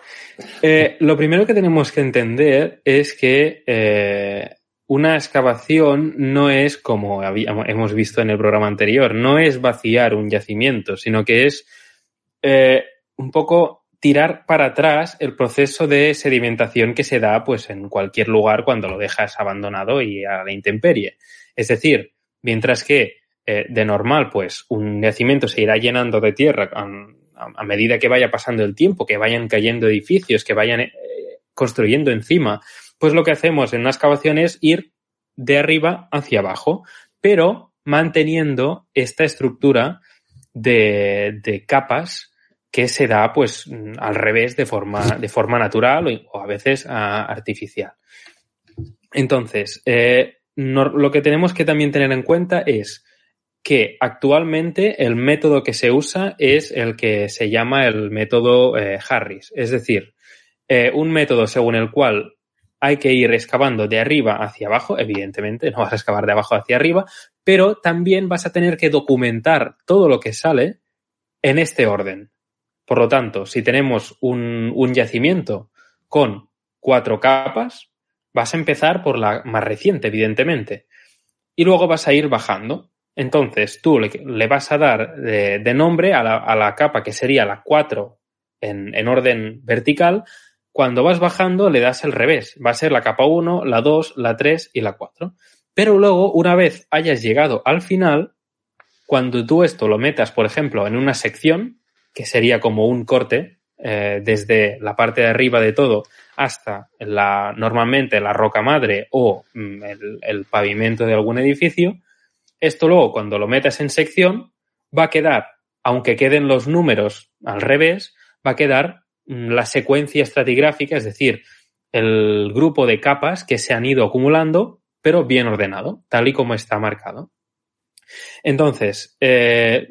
Eh, lo primero que tenemos que entender es que eh, una excavación no es, como hemos visto en el programa anterior, no es vaciar un yacimiento, sino que es eh, un poco tirar para atrás el proceso de sedimentación que se da pues, en cualquier lugar cuando lo dejas abandonado y a la intemperie. Es decir, mientras que de normal, pues un yacimiento se irá llenando de tierra a medida que vaya pasando el tiempo, que vayan cayendo edificios, que vayan eh, construyendo encima, pues lo que hacemos en una excavación es ir de arriba hacia abajo, pero manteniendo esta estructura de, capas que se da pues al revés de forma, de forma natural o, a veces artificial. Entonces, eh, lo que tenemos que también tener en cuenta es que actualmente el método que se usa es el que se llama el método eh, Harris, es decir, eh, un método según el cual hay que ir excavando de arriba hacia abajo, evidentemente no vas a excavar de abajo hacia arriba, pero también vas a tener que documentar todo lo que sale en este orden. Por lo tanto, si tenemos un, un yacimiento con cuatro capas, vas a empezar por la más reciente, evidentemente, y luego vas a ir bajando. Entonces, tú le, vas a dar de, nombre a la, capa que sería la 4 en, orden vertical. Cuando vas bajando, le das el revés. Va a ser la capa 1, la 2, la 3 y la 4. Pero luego, una vez hayas llegado al final, cuando tú esto lo metas, por ejemplo, en una sección, que sería como un corte, eh, desde la parte de arriba de todo hasta la, normalmente la roca madre o mm, el pavimento de algún edificio, esto luego, cuando lo metas en sección, va a quedar, aunque queden los números al revés, va a quedar mm, la secuencia estratigráfica, es decir, el grupo de capas que se han ido acumulando, pero bien ordenado, tal y como está marcado. Entonces, eh,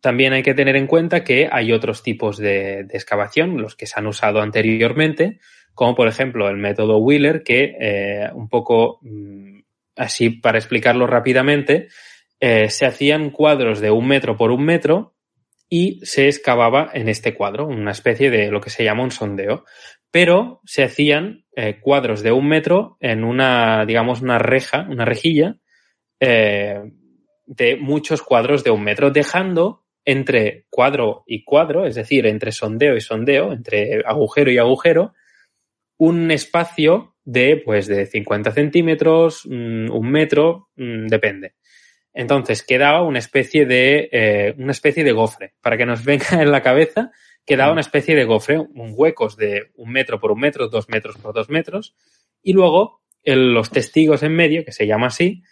también hay que tener en cuenta que hay otros tipos de, excavación, los que se han usado anteriormente, como por ejemplo el método Wheeler, que eh, un poco mm, así para explicarlo rápidamente, eh, se hacían cuadros de un metro por un metro y se excavaba en este cuadro, una especie de lo que se llama un sondeo. Pero se hacían eh, cuadros de un metro en una, digamos, una reja, una rejilla eh, de muchos cuadros de un metro, dejando entre cuadro y cuadro, es decir, entre sondeo y sondeo, entre agujero y agujero, un espacio de, pues, de 50 centímetros, mm, un metro, mm, depende. Entonces quedaba una especie de, eh, una especie de gofre. Para que nos venga en la cabeza, quedaba una especie de gofre, un huecos de un metro por un metro, dos metros por dos metros, y luego los testigos en medio, que se llama así,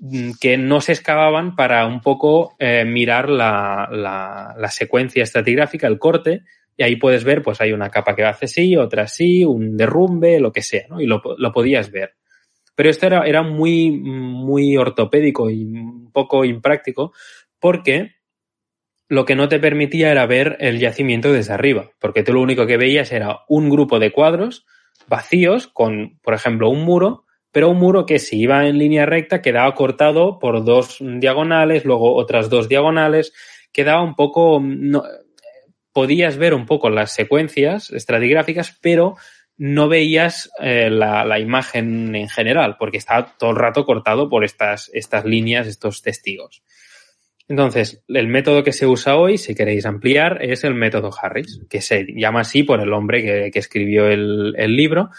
mm, que no se excavaban para un poco eh, mirar la, la, la, secuencia estratigráfica, el corte, y ahí puedes ver, pues hay una capa que hace así, otra así, un derrumbe, lo que sea, ¿no? Y lo, lo podías ver. Pero esto era, era muy, muy ortopédico y poco impráctico porque lo que no te permitía era ver el yacimiento desde arriba, porque tú lo único que veías era un grupo de cuadros vacíos con, por ejemplo, un muro, pero un muro que si iba en línea recta quedaba cortado por dos diagonales, luego otras dos diagonales, quedaba un poco, no, podías ver un poco las secuencias estratigráficas, pero no veías eh, la, imagen en general, porque estaba todo el rato cortado por estas, estas líneas, estos testigos. Entonces, el método que se usa hoy, si queréis ampliar, es el método Harris, que se llama así por el hombre que, escribió el, el, libro,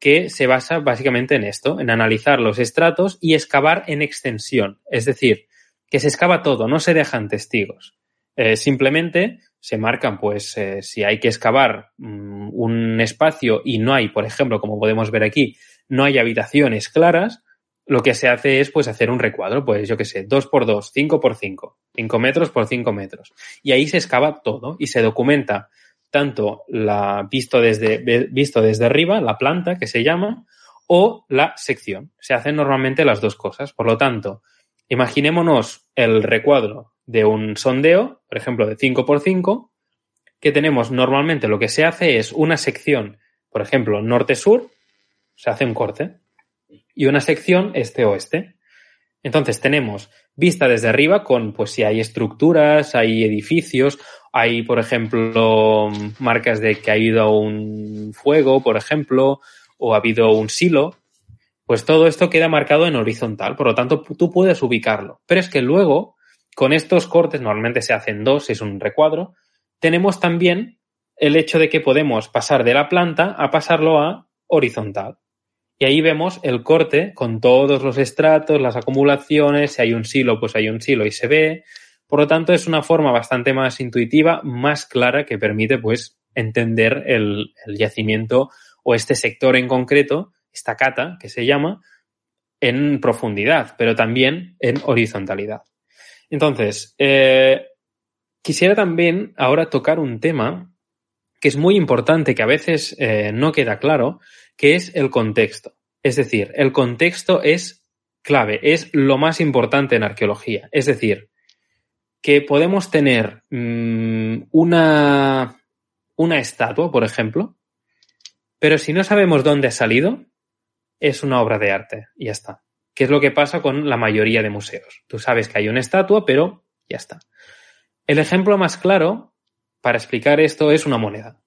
que se basa básicamente en esto, en analizar los estratos y excavar en extensión. Es decir, que se excava todo, no se dejan testigos. Eh, simplemente se marcan, pues, eh, si hay que excavar mmm, un espacio y no hay, por ejemplo, como podemos ver aquí, no hay habitaciones claras, lo que se hace es pues hacer un recuadro, pues yo qué sé, 2 por 2, 5 por 5, 5 metros por 5 metros. Y ahí se excava todo y se documenta tanto la visto desde, visto desde arriba, la planta que se llama, o la sección. Se hacen normalmente las dos cosas. Por lo tanto, imaginémonos el recuadro de un sondeo, por ejemplo, de 5 por 5, que tenemos normalmente lo que se hace es una sección, por ejemplo, norte-sur, se hace un corte, y una sección este-oeste. Entonces tenemos vista desde arriba con, pues si hay estructuras, hay edificios, hay, por ejemplo, marcas de que ha habido un fuego, por ejemplo, o ha habido un silo, pues todo esto queda marcado en horizontal, por lo tanto tú puedes ubicarlo. Pero es que luego, con estos cortes, normalmente se hacen dos, es un recuadro, tenemos también el hecho de que podemos pasar de la planta a pasarlo a horizontal. Y ahí vemos el corte con todos los estratos, las acumulaciones, si hay un silo, pues hay un silo y se ve. Por lo tanto, es una forma bastante más intuitiva, más clara, que permite pues entender el, el yacimiento o este sector en concreto, esta cata que se llama, en profundidad, pero también en horizontalidad. Entonces, eh, quisiera también ahora tocar un tema que es muy importante, que a veces eh, no queda claro, que es el contexto. Es decir, el contexto es clave, es lo más importante en arqueología. Es decir, que podemos tener mmm, una, una estatua, por ejemplo, pero si no sabemos dónde ha salido, es una obra de arte y ya está. ¿Qué es lo que pasa con la mayoría de museos? Tú sabes que hay una estatua, pero ya está. El ejemplo más claro para explicar esto es una moneda.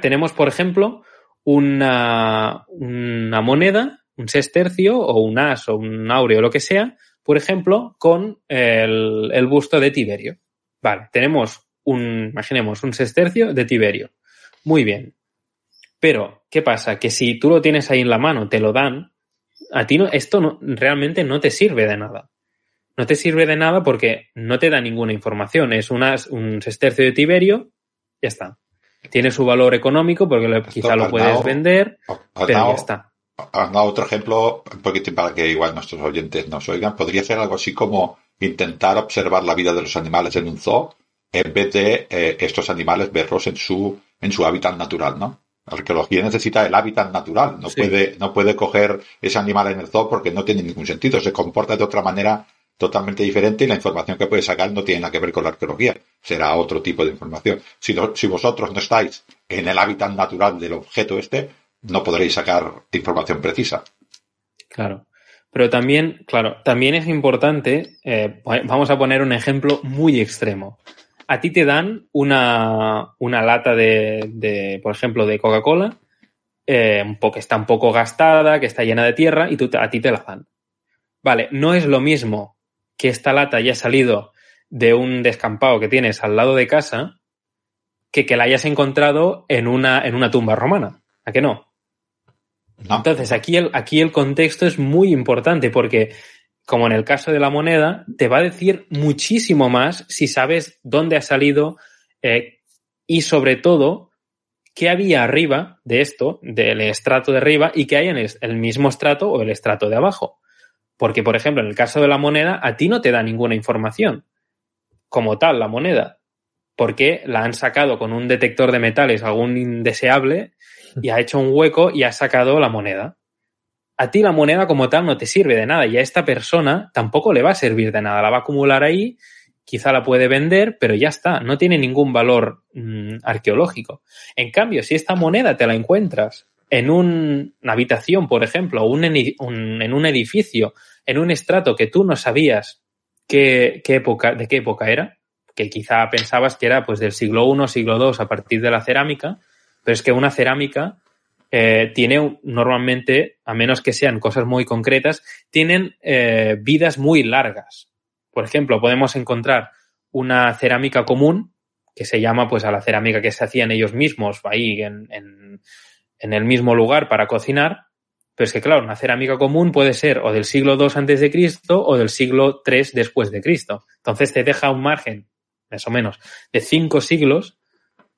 Tenemos, por ejemplo, una, moneda, un sestercio o un as o un áureo lo que sea, por ejemplo, con el, busto de Tiberio. Tenemos un, imaginemos, un sestercio de Tiberio. Muy bien. Pero, ¿qué pasa? Que si tú lo tienes ahí en la mano, te lo dan, a ti no, esto no, realmente no te sirve de nada. No te sirve de nada porque no te da ninguna información. Es una, un sestercio de Tiberio, ya está. Tiene su valor económico porque lo, quizá lo puedes dado, vender, pero dado, ya está. Dado otro ejemplo, un poquito para que igual nuestros oyentes nos oigan. Podría ser algo así como intentar observar la vida de los animales en un zoo en vez de eh, estos animales verlos en su, en su hábitat natural, ¿no? La arqueología necesita el hábitat natural. No, sí. puede, no puede coger ese animal en el zoo porque no tiene ningún sentido. Se comporta de otra manera totalmente diferente y la información que puede sacar no tiene nada que ver con la arqueología. Será otro tipo de información. Si, lo, si vosotros no estáis en el hábitat natural del objeto este, no podréis sacar información precisa. Claro. Pero también, claro, también es importante, eh, vamos a poner un ejemplo muy extremo. A ti te dan una, una lata de, de, por ejemplo, de Coca-Cola, eh, que está un poco gastada, que está llena de tierra, y tú, a ti te la dan. Vale, no es lo mismo que esta lata haya salido de un descampado que tienes al lado de casa que que la hayas encontrado en una, en una tumba romana. ¿A qué no? no? Entonces, aquí el, aquí el contexto es muy importante porque, como en el caso de la moneda, te va a decir muchísimo más si sabes dónde ha salido eh, y, sobre todo, qué había arriba de esto, del estrato de arriba, y qué hay en el, mismo estrato o el estrato de abajo. Porque, por ejemplo, en el caso de la moneda, a ti no te da ninguna información como tal la moneda, porque la han sacado con un detector de metales, algún indeseable, y ha hecho un hueco y ha sacado la moneda. A ti la moneda como tal no te sirve de nada y a esta persona tampoco le va a servir de nada. La va a acumular ahí, quizá la puede vender, pero ya está, no tiene ningún valor mmm, arqueológico. En cambio, si esta moneda te la encuentras en una habitación, por ejemplo, o en un edificio, en un estrato que tú no sabías qué, época, de qué época era, que quizá pensabas que era pues del siglo I, siglo II a partir de la cerámica, pero es que una cerámica eh, tiene normalmente, a menos que sean cosas muy concretas, tienen eh, vidas muy largas. Por ejemplo, podemos encontrar una cerámica común que se llama pues a la cerámica que se hacían ellos mismos ahí en, en, el mismo lugar para cocinar. Pero es que, claro, una cerámica común puede ser o del siglo II antes de Cristo o del siglo III después de Cristo. Entonces te deja un margen, más o menos, de cinco siglos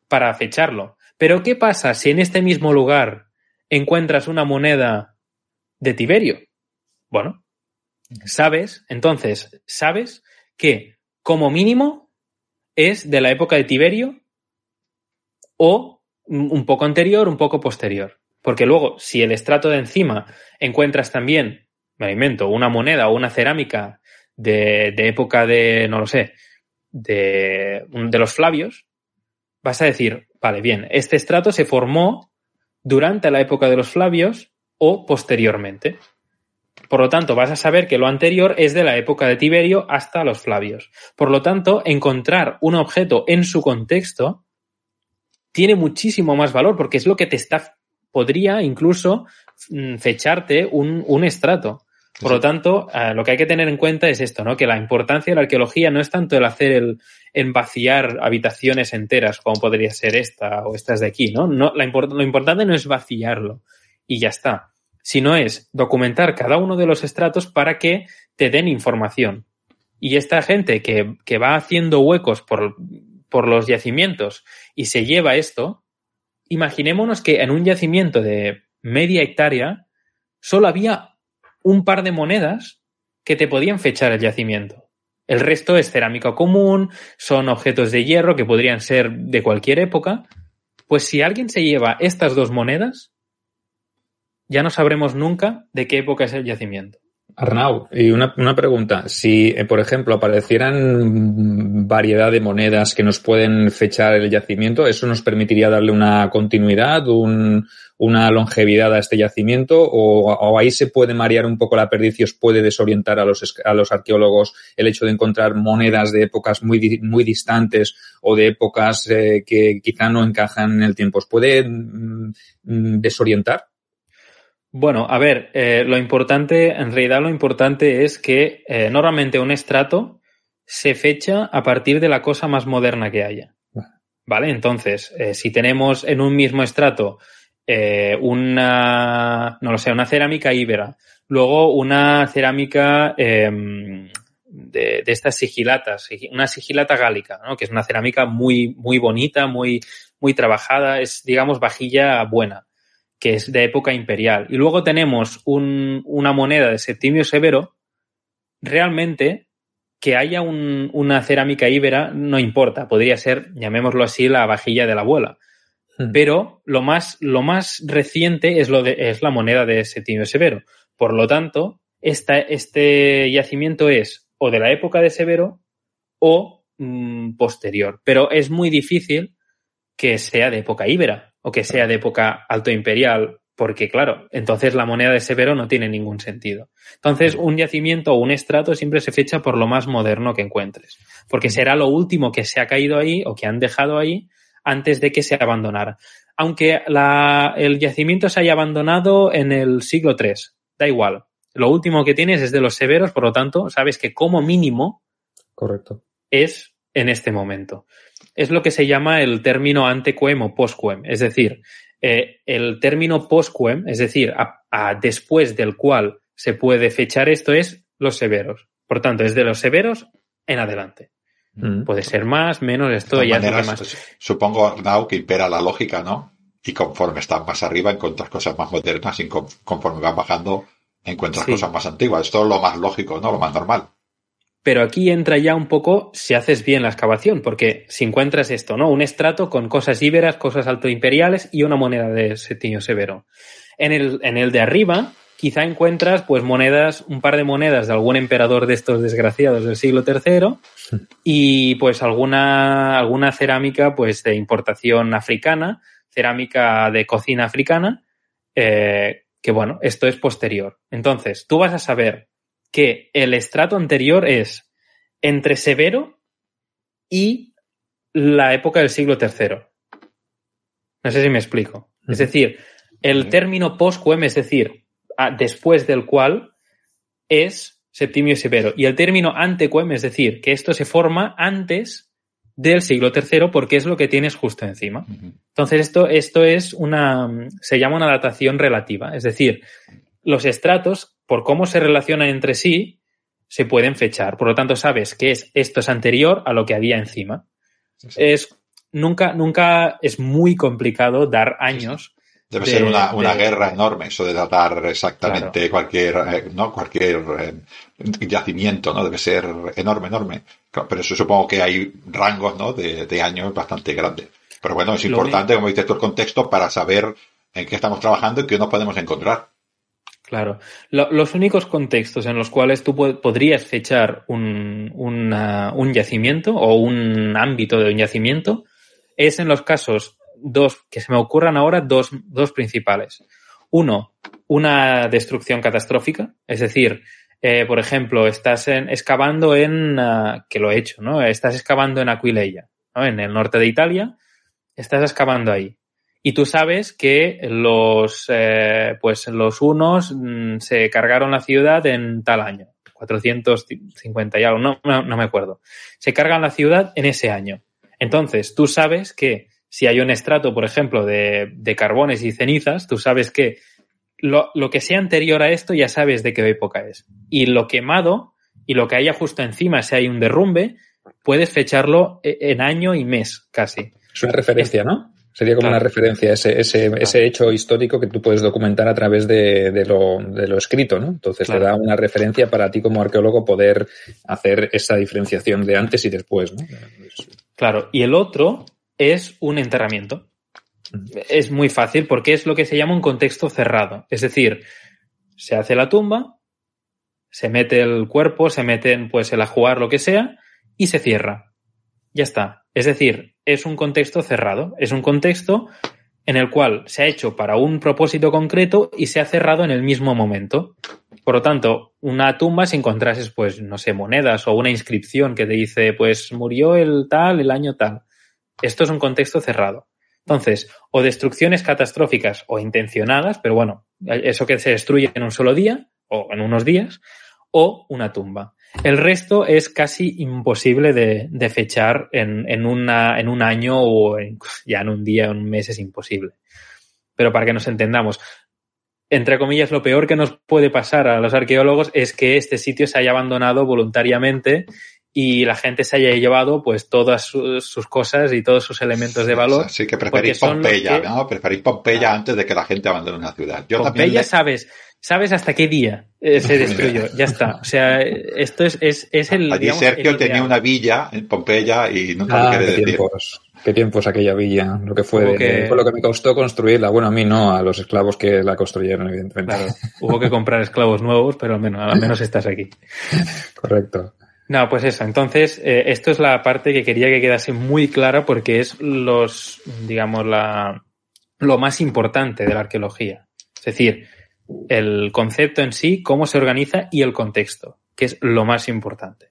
para fecharlo. Pero ¿qué pasa si en este mismo lugar encuentras una moneda de Tiberio? Bueno, sabes, entonces, sabes que como mínimo es de la época de Tiberio o un poco anterior, un poco posterior. Porque luego, si el estrato de encima encuentras también, me alimento, una moneda o una cerámica de, de época de, no lo sé, de, de los Flavios, vas a decir, vale, bien, este estrato se formó durante la época de los Flavios o posteriormente. Por lo tanto, vas a saber que lo anterior es de la época de Tiberio hasta los Flavios. Por lo tanto, encontrar un objeto en su contexto tiene muchísimo más valor porque es lo que te está, podría incluso mm, fecharte un, un estrato. Por lo tanto, eh, lo que hay que tener en cuenta es esto, ¿no? Que la importancia de la arqueología no es tanto el hacer el, en vaciar habitaciones enteras, como podría ser esta o estas de aquí, ¿no? no la lo importante no es vaciarlo y ya está, sino es documentar cada uno de los estratos para que te den información. Y esta gente que, que va haciendo huecos por, por los yacimientos y se lleva esto, imaginémonos que en un yacimiento de media hectárea solo había un par de monedas que te podían fechar el yacimiento. El resto es cerámica común, son objetos de hierro que podrían ser de cualquier época. Pues si alguien se lleva estas dos monedas, ya no sabremos nunca de qué época es el yacimiento. Arnau, y una, una pregunta. Si, eh, por ejemplo, aparecieran variedad de monedas que nos pueden fechar el yacimiento, ¿eso nos permitiría darle una continuidad, un, una longevidad a este yacimiento? O, ahí se puede marear un poco la perdiz y os puede desorientar a los, a los arqueólogos el hecho de encontrar monedas de épocas muy, muy distantes o de épocas eh, que quizá no encajan en el tiempo? ¿Os puede mm, mm, desorientar? Bueno, a ver, eh, lo importante, en realidad lo importante es que eh, normalmente un estrato se fecha a partir de la cosa más moderna que haya. ¿Vale? Entonces, eh, si tenemos en un mismo estrato una, no lo sé, una cerámica íbera, luego una cerámica em, de, de, estas sigilatas, una sigilata gálica, ¿no? que es una cerámica muy, muy bonita, muy, muy trabajada, es, digamos, vajilla buena que es de época imperial. Y luego tenemos un, una moneda de Septimio Severo, realmente que haya un, una cerámica íbera no importa, podría ser, llamémoslo así, la vajilla de la abuela. Hmm. Pero lo más, lo más reciente es, lo de, es la moneda de Septimio Severo. Por lo tanto, esta, este yacimiento es o de la época de Severo o mmm, posterior. Pero es muy difícil que sea de época íbera o que sea de época alto imperial, porque claro, entonces la moneda de Severo no tiene ningún sentido. Entonces, un yacimiento o un estrato siempre se fecha por lo más moderno que encuentres, porque será lo último que se ha caído ahí o que han dejado ahí antes de que se abandonara. Aunque la, el yacimiento se haya abandonado en el siglo III, da igual. Lo último que tienes es de los severos, por lo tanto, sabes que como mínimo Correcto. es en este momento es lo que se llama el término antequem o postquem, es decir, eh, el término postquem, es decir, a, después del cual se puede fechar esto es los severos. Por tanto, es de los severos en adelante. Mm. Puede ser más, menos, esto ya es más. Supongo, Now, que impera la lógica, ¿no? Y conforme estás más arriba encuentras cosas más modernas y conforme vas bajando encuentras cosas más antiguas. Esto es lo más lógico, ¿no? Lo más normal. Pero aquí entra ya un poco si haces bien la excavación, porque si encuentras esto, ¿no? Un estrato con cosas íberas, cosas altoimperiales y una moneda de Septimio Severo. En el, en el de arriba, quizá encuentras pues monedas, un par de monedas de algún emperador de estos desgraciados del siglo III y pues alguna, alguna cerámica pues de importación africana, cerámica de cocina africana eh, que bueno, esto es posterior. Entonces, tú vas a saber que el estrato anterior es entre severo y la época del siglo III. No sé si me explico. Es decir, el término post-quem, es decir, después del cual es Septimio Severo. Y el término antequem, es decir, que esto se forma antes del siglo III porque es lo que tienes justo encima. Entonces, esto, esto es una, se llama una datación relativa. Es decir, los estratos, por cómo se relacionan entre sí, se pueden fechar. Por lo tanto, sabes que es, esto es anterior a lo que había encima. Es, nunca, nunca es muy complicado dar años Debe ser una, una guerra enorme eso de datar exactamente cualquier, eh, ¿no? cualquier eh, yacimiento, ¿no? Debe ser enorme, enorme. Pero eso supongo que hay rangos, ¿no? De, de años bastante grandes. Pero bueno, es importante, como dices tú, el contexto para saber en qué estamos trabajando y qué nos podemos encontrar. Claro. los únicos contextos en los cuales tú podrías fechar un, un yacimiento o un ámbito de un yacimiento es en los casos dos, que se me ocurran ahora, dos, dos principales. Uno, una destrucción catastrófica, es decir, eh, por ejemplo, estás en, excavando en, uh, que lo he hecho, ¿no? Estás excavando en Aquileia, ¿no? En el norte de Italia, estás excavando ahí. Y tú sabes que los, eh, pues los unos mm, se cargaron la ciudad en tal año, 450 y algo, no, no, no me acuerdo. Se cargan la ciudad en ese año. Entonces, tú sabes que si hay un estrato, por ejemplo, de, de carbones y cenizas, tú sabes que lo, lo, que sea anterior a esto ya sabes de qué época es. Y lo quemado y lo que haya justo encima, si hay un derrumbe, puedes fecharlo e, en año y mes casi. Es una referencia, ¿no? Sería como claro. una referencia, ese, ese, claro. ese hecho histórico que tú puedes documentar a través de, de, lo, de lo, escrito, ¿no? Entonces claro. te da una referencia para ti como arqueólogo poder hacer esa diferenciación de antes y después, ¿no? Claro, y el otro es un enterramiento. Es muy fácil porque es lo que se llama un contexto cerrado. Es decir, se hace la tumba, se mete el cuerpo, se mete pues el ajuar, lo que sea, y se cierra. Ya está. Es decir, es un contexto cerrado. Es un contexto en el cual se ha hecho para un propósito concreto y se ha cerrado en el mismo momento. Por lo tanto, una tumba, si encontrases, pues, no sé, monedas o una inscripción que te dice, pues, murió el tal, el año tal esto es un contexto cerrado. Entonces, o destrucciones catastróficas o intencionadas, pero bueno, eso que se destruye en un solo día o en unos días, o una tumba. El resto es casi imposible de, de fechar en, en, una, en un año o en, ya en un día, un mes es imposible. Pero para que nos entendamos, entre comillas, lo peor que nos puede pasar a los arqueólogos es que este sitio se haya abandonado voluntariamente y la gente se haya llevado pues todas sus, sus cosas y todos sus elementos de valor. Sí, que preferís Pompeya, que... ¿no? Preferís Pompeya ah. antes de que la gente abandone una ciudad. Yo Pompeya le... sabes, sabes hasta qué día eh, se destruyó, ya está. O sea, esto es, es, es el... Allí digamos, Sergio el tenía una villa en Pompeya y nunca ah, lo quiere qué decir. Tiempos. Qué tiempos aquella villa, lo que fue, que... fue lo que me costó construirla. Bueno, a mí no, a los esclavos que la construyeron, evidentemente. Claro, hubo que comprar esclavos nuevos, pero al menos, al menos estás aquí. Correcto. No, pues eso. Entonces, eh, esto es la parte que quería que quedase muy clara porque es los, digamos, la, lo más importante de la arqueología. Es decir, el concepto en sí, cómo se organiza y el contexto, que es lo más importante.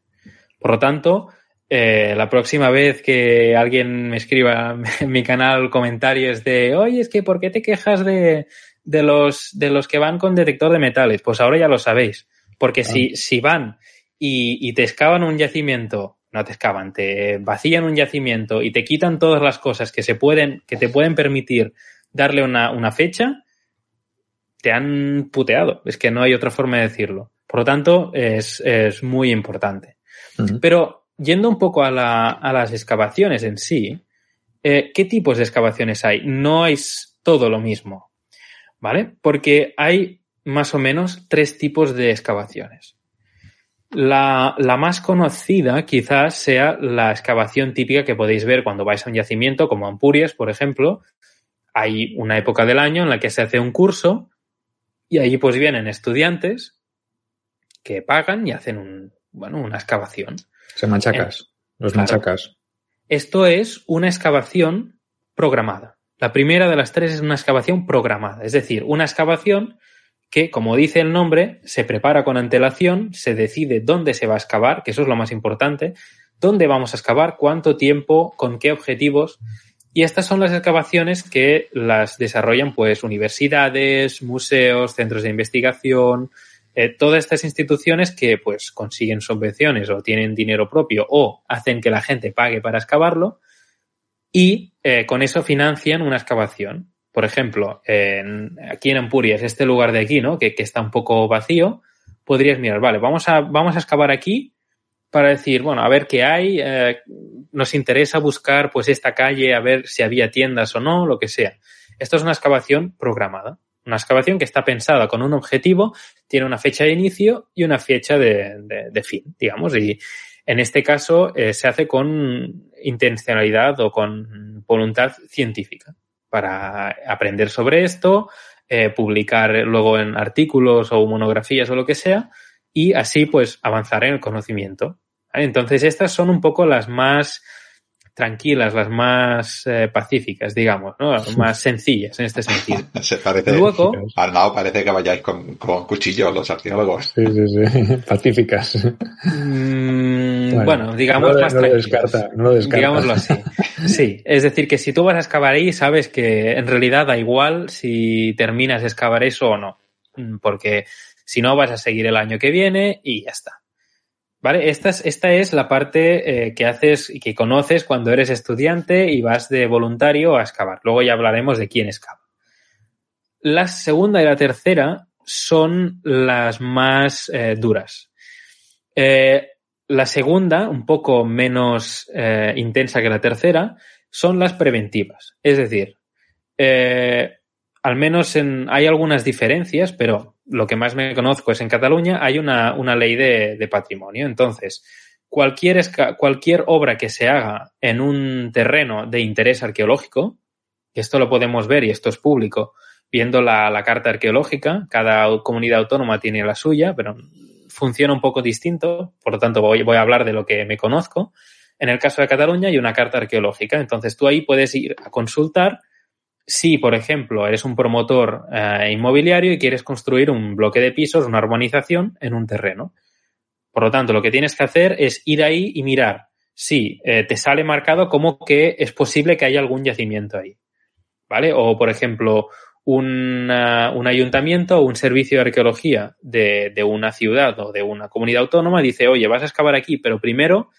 Por lo tanto, eh, la próxima vez que alguien me escriba en mi canal comentarios de, oye, es que ¿por qué te quejas de, de los, de los que van con detector de metales? Pues ahora ya lo sabéis. Porque ah. si, si van y, y te excavan un yacimiento, no te excavan, te vacían un yacimiento y te quitan todas las cosas que se pueden, que te pueden permitir darle una, una fecha, te han puteado. Es que no hay otra forma de decirlo. Por lo tanto, es, es muy importante. Uh -huh. Pero yendo un poco a, la, a, las excavaciones en sí, eh, ¿qué tipos de excavaciones hay? No es todo lo mismo, ¿vale? Porque hay más o menos tres tipos de excavaciones. La, la, más conocida quizás sea la excavación típica que podéis ver cuando vais a un yacimiento, como Ampurias, por ejemplo. Hay una época del año en la que se hace un curso y allí pues vienen estudiantes que pagan y hacen un, bueno, una excavación. Se manchacas, eh, los claro. Esto es una excavación programada. La primera de las tres es una excavación programada, es decir, una excavación que, como dice el nombre, se prepara con antelación, se decide dónde se va a excavar, que eso es lo más importante, dónde vamos a excavar, cuánto tiempo, con qué objetivos. Y estas son las excavaciones que las desarrollan pues universidades, museos, centros de investigación, eh, todas estas instituciones que pues consiguen subvenciones o tienen dinero propio o hacen que la gente pague para excavarlo y eh, con eso financian una excavación. Por ejemplo, en, aquí en Ampurias, este lugar de aquí, ¿no? Que, que, está un poco vacío, podrías mirar, vale, vamos a, vamos a excavar aquí para decir, bueno, a ver qué hay, eh, nos interesa buscar pues esta calle, a ver si había tiendas o no, lo que sea. Esto es una excavación programada. Una excavación que está pensada con un objetivo, tiene una fecha de inicio y una fecha de, de, de fin, digamos. Y en este caso eh, se hace con intencionalidad o con voluntad científica para aprender sobre esto, eh, publicar luego en artículos o monografías o lo que sea, y así pues avanzar en el conocimiento. Entonces estas son un poco las más tranquilas, las más eh, pacíficas, digamos, ¿no? Las más sencillas en este sentido. Se parece, Luego, Arnau parece que vayáis con, con cuchillos los arqueólogos. Sí, sí, sí. Pacíficas. Mm, bueno, bueno, digamos no, más no lo tranquilas. descarta, no lo descarta. Digámoslo así. Sí, es decir, que si tú vas a excavar ahí, sabes que en realidad da igual si terminas de excavar eso o no. Mm, Porque si no, vas a seguir el año que viene y ya está. ¿Vale? Esta es, esta es la parte eh, que haces y que conoces cuando eres estudiante y vas de voluntario a excavar. Luego ya hablaremos de quién excava. La segunda y la tercera son las más eh, duras. Eh, la segunda, un poco menos intensa que la tercera, son las preventivas. Es decir, al menos en, hay algunas diferencias, pero lo que más me conozco es en Cataluña hay una, una ley de, de, patrimonio. Entonces, cualquier, cualquier obra que se haga en un terreno de interés arqueológico, que esto lo podemos ver y esto es público, viendo la, la carta arqueológica, cada comunidad autónoma tiene la suya, pero funciona un poco distinto, por lo tanto voy, voy, a hablar de lo que me conozco. En el caso de Cataluña hay una carta arqueológica, entonces tú ahí puedes ir a consultar si, por ejemplo, eres un promotor eh, inmobiliario y quieres construir un bloque de pisos, una urbanización en un terreno. Por lo tanto, lo que tienes que hacer es ir ahí y mirar si eh, te sale marcado como que es posible que haya algún yacimiento ahí. ¿Vale? O, por ejemplo, un, un, ayuntamiento o un servicio de arqueología de, una ciudad o de una comunidad autónoma dice, oye, vas a excavar aquí, pero primero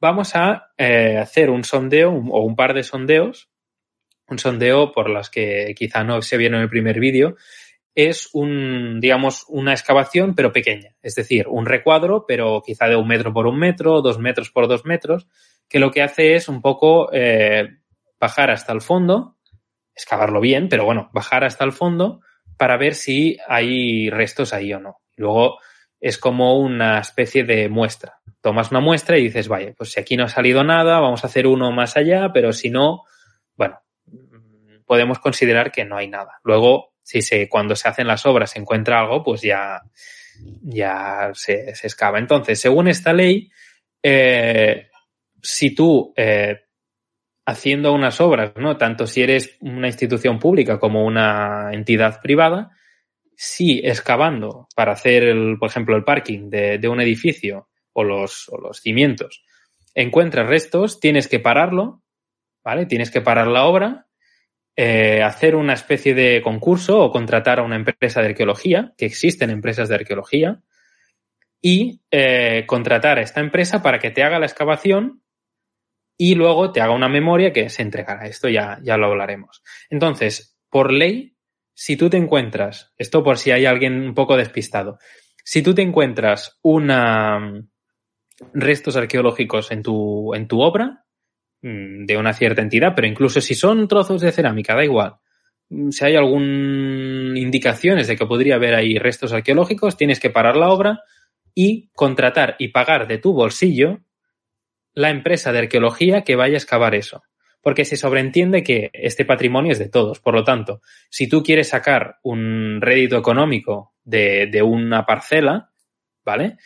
vamos a eh, hacer un sondeo o un par de sondeos. Un sondeo, por las que quizá no se vieron en el primer vídeo, es un, digamos, una excavación, pero pequeña. Es decir, un recuadro, pero quizá de un metro por un metro, dos metros por dos metros, que lo que hace es un poco eh, bajar hasta el fondo, excavarlo bien, pero bueno, bajar hasta el fondo para ver si hay restos ahí o no. Luego es como una especie de muestra. Tomas una muestra y dices, vaya, pues si aquí no ha salido nada, vamos a hacer uno más allá, pero si no, bueno, podemos considerar que no hay nada. Luego, si se, cuando se hacen las obras se encuentra algo, pues ya, ya se, se excava. Entonces, según esta ley, eh, si tú eh, haciendo unas obras, ¿no? Tanto si eres una institución pública como una entidad privada, si excavando para hacer, el, por ejemplo, el parking de, un edificio o los, o los, cimientos, encuentras restos, tienes que pararlo, ¿vale? Tienes que parar la obra, eh, hacer una especie de concurso o contratar a una empresa de arqueología, que existen empresas de arqueología, y eh, contratar a esta empresa para que te haga la excavación y luego te haga una memoria que se entregará. Esto ya, ya lo hablaremos. Entonces, por ley, si tú te encuentras, esto por si hay alguien un poco despistado, si tú te encuentras una restos arqueológicos en tu, en tu obra, de una cierta entidad, pero incluso si son trozos de cerámica, da igual. Mm, Si hay alguna indicaciones de que podría haber ahí restos arqueológicos, tienes que parar la obra y contratar y pagar de tu bolsillo la empresa de arqueología que vaya a excavar eso. Porque se sobreentiende que este patrimonio es de todos. Por lo tanto, si tú quieres sacar un rédito económico de, de una parcela, ¿vale?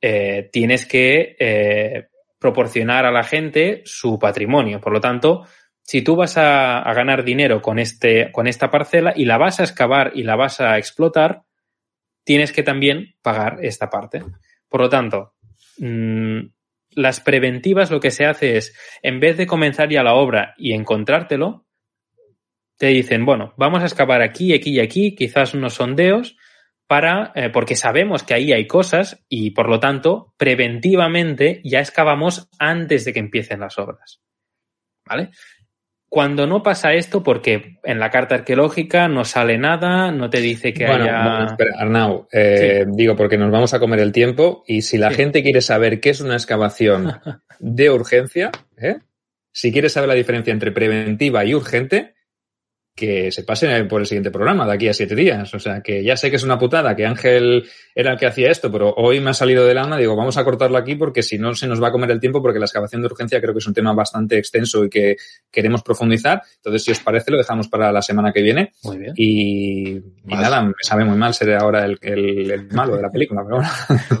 Eh, tienes que eh, proporcionar a la gente su patrimonio. Por lo tanto, si tú vas a, ganar dinero con, este, con esta parcela y la vas a excavar y la vas a explotar, tienes que también pagar esta parte. Por lo tanto, mmm, las preventivas lo que se hace es, en vez de comenzar ya la obra y encontrártelo, te dicen, bueno, vamos a excavar aquí, aquí y aquí, quizás unos sondeos, para, eh, porque sabemos que ahí hay cosas y por lo tanto, preventivamente ya excavamos antes de que empiecen las obras. ¿Vale? Cuando no pasa esto, porque en la carta arqueológica no sale nada, no te dice que bueno, haya. Bueno, espera, Arnau, eh, sí. digo, porque nos vamos a comer el tiempo y si la sí. gente quiere saber qué es una excavación de urgencia, ¿eh? si quieres saber la diferencia entre preventiva y urgente, que se pase por el siguiente programa de aquí a siete días. O sea, que ya sé que es una putada, que Ángel era el que hacía esto, pero hoy me ha salido del alma, digo, vamos a cortarlo aquí porque si no se nos va a comer el tiempo, porque la excavación de urgencia creo que es un tema bastante extenso y que queremos profundizar. Entonces, si os parece, lo dejamos para la semana que viene. Muy bien. Y, y nada, me sabe muy mal ser ahora el, el, el malo de la película, pero bueno.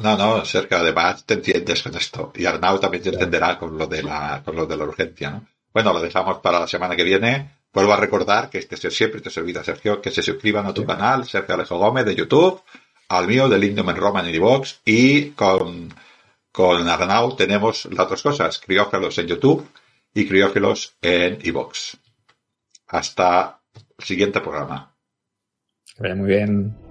No, no, Sergio, además te entiendes con esto. Y Arnau también te entenderá con lo de la, con lo de la urgencia, ¿no? Bueno, lo dejamos para la semana que viene. Vuelvo a recordar que este siempre te olvida, Sergio, que se suscriban a tu sí. canal, Sergio Alejo Gómez de YouTube, al mío de Lindum en Roma en iVox y con, con Arnau tenemos las otras cosas, Criógelos en YouTube y Criógelos en iVox. Hasta el siguiente programa. Que vaya muy bien.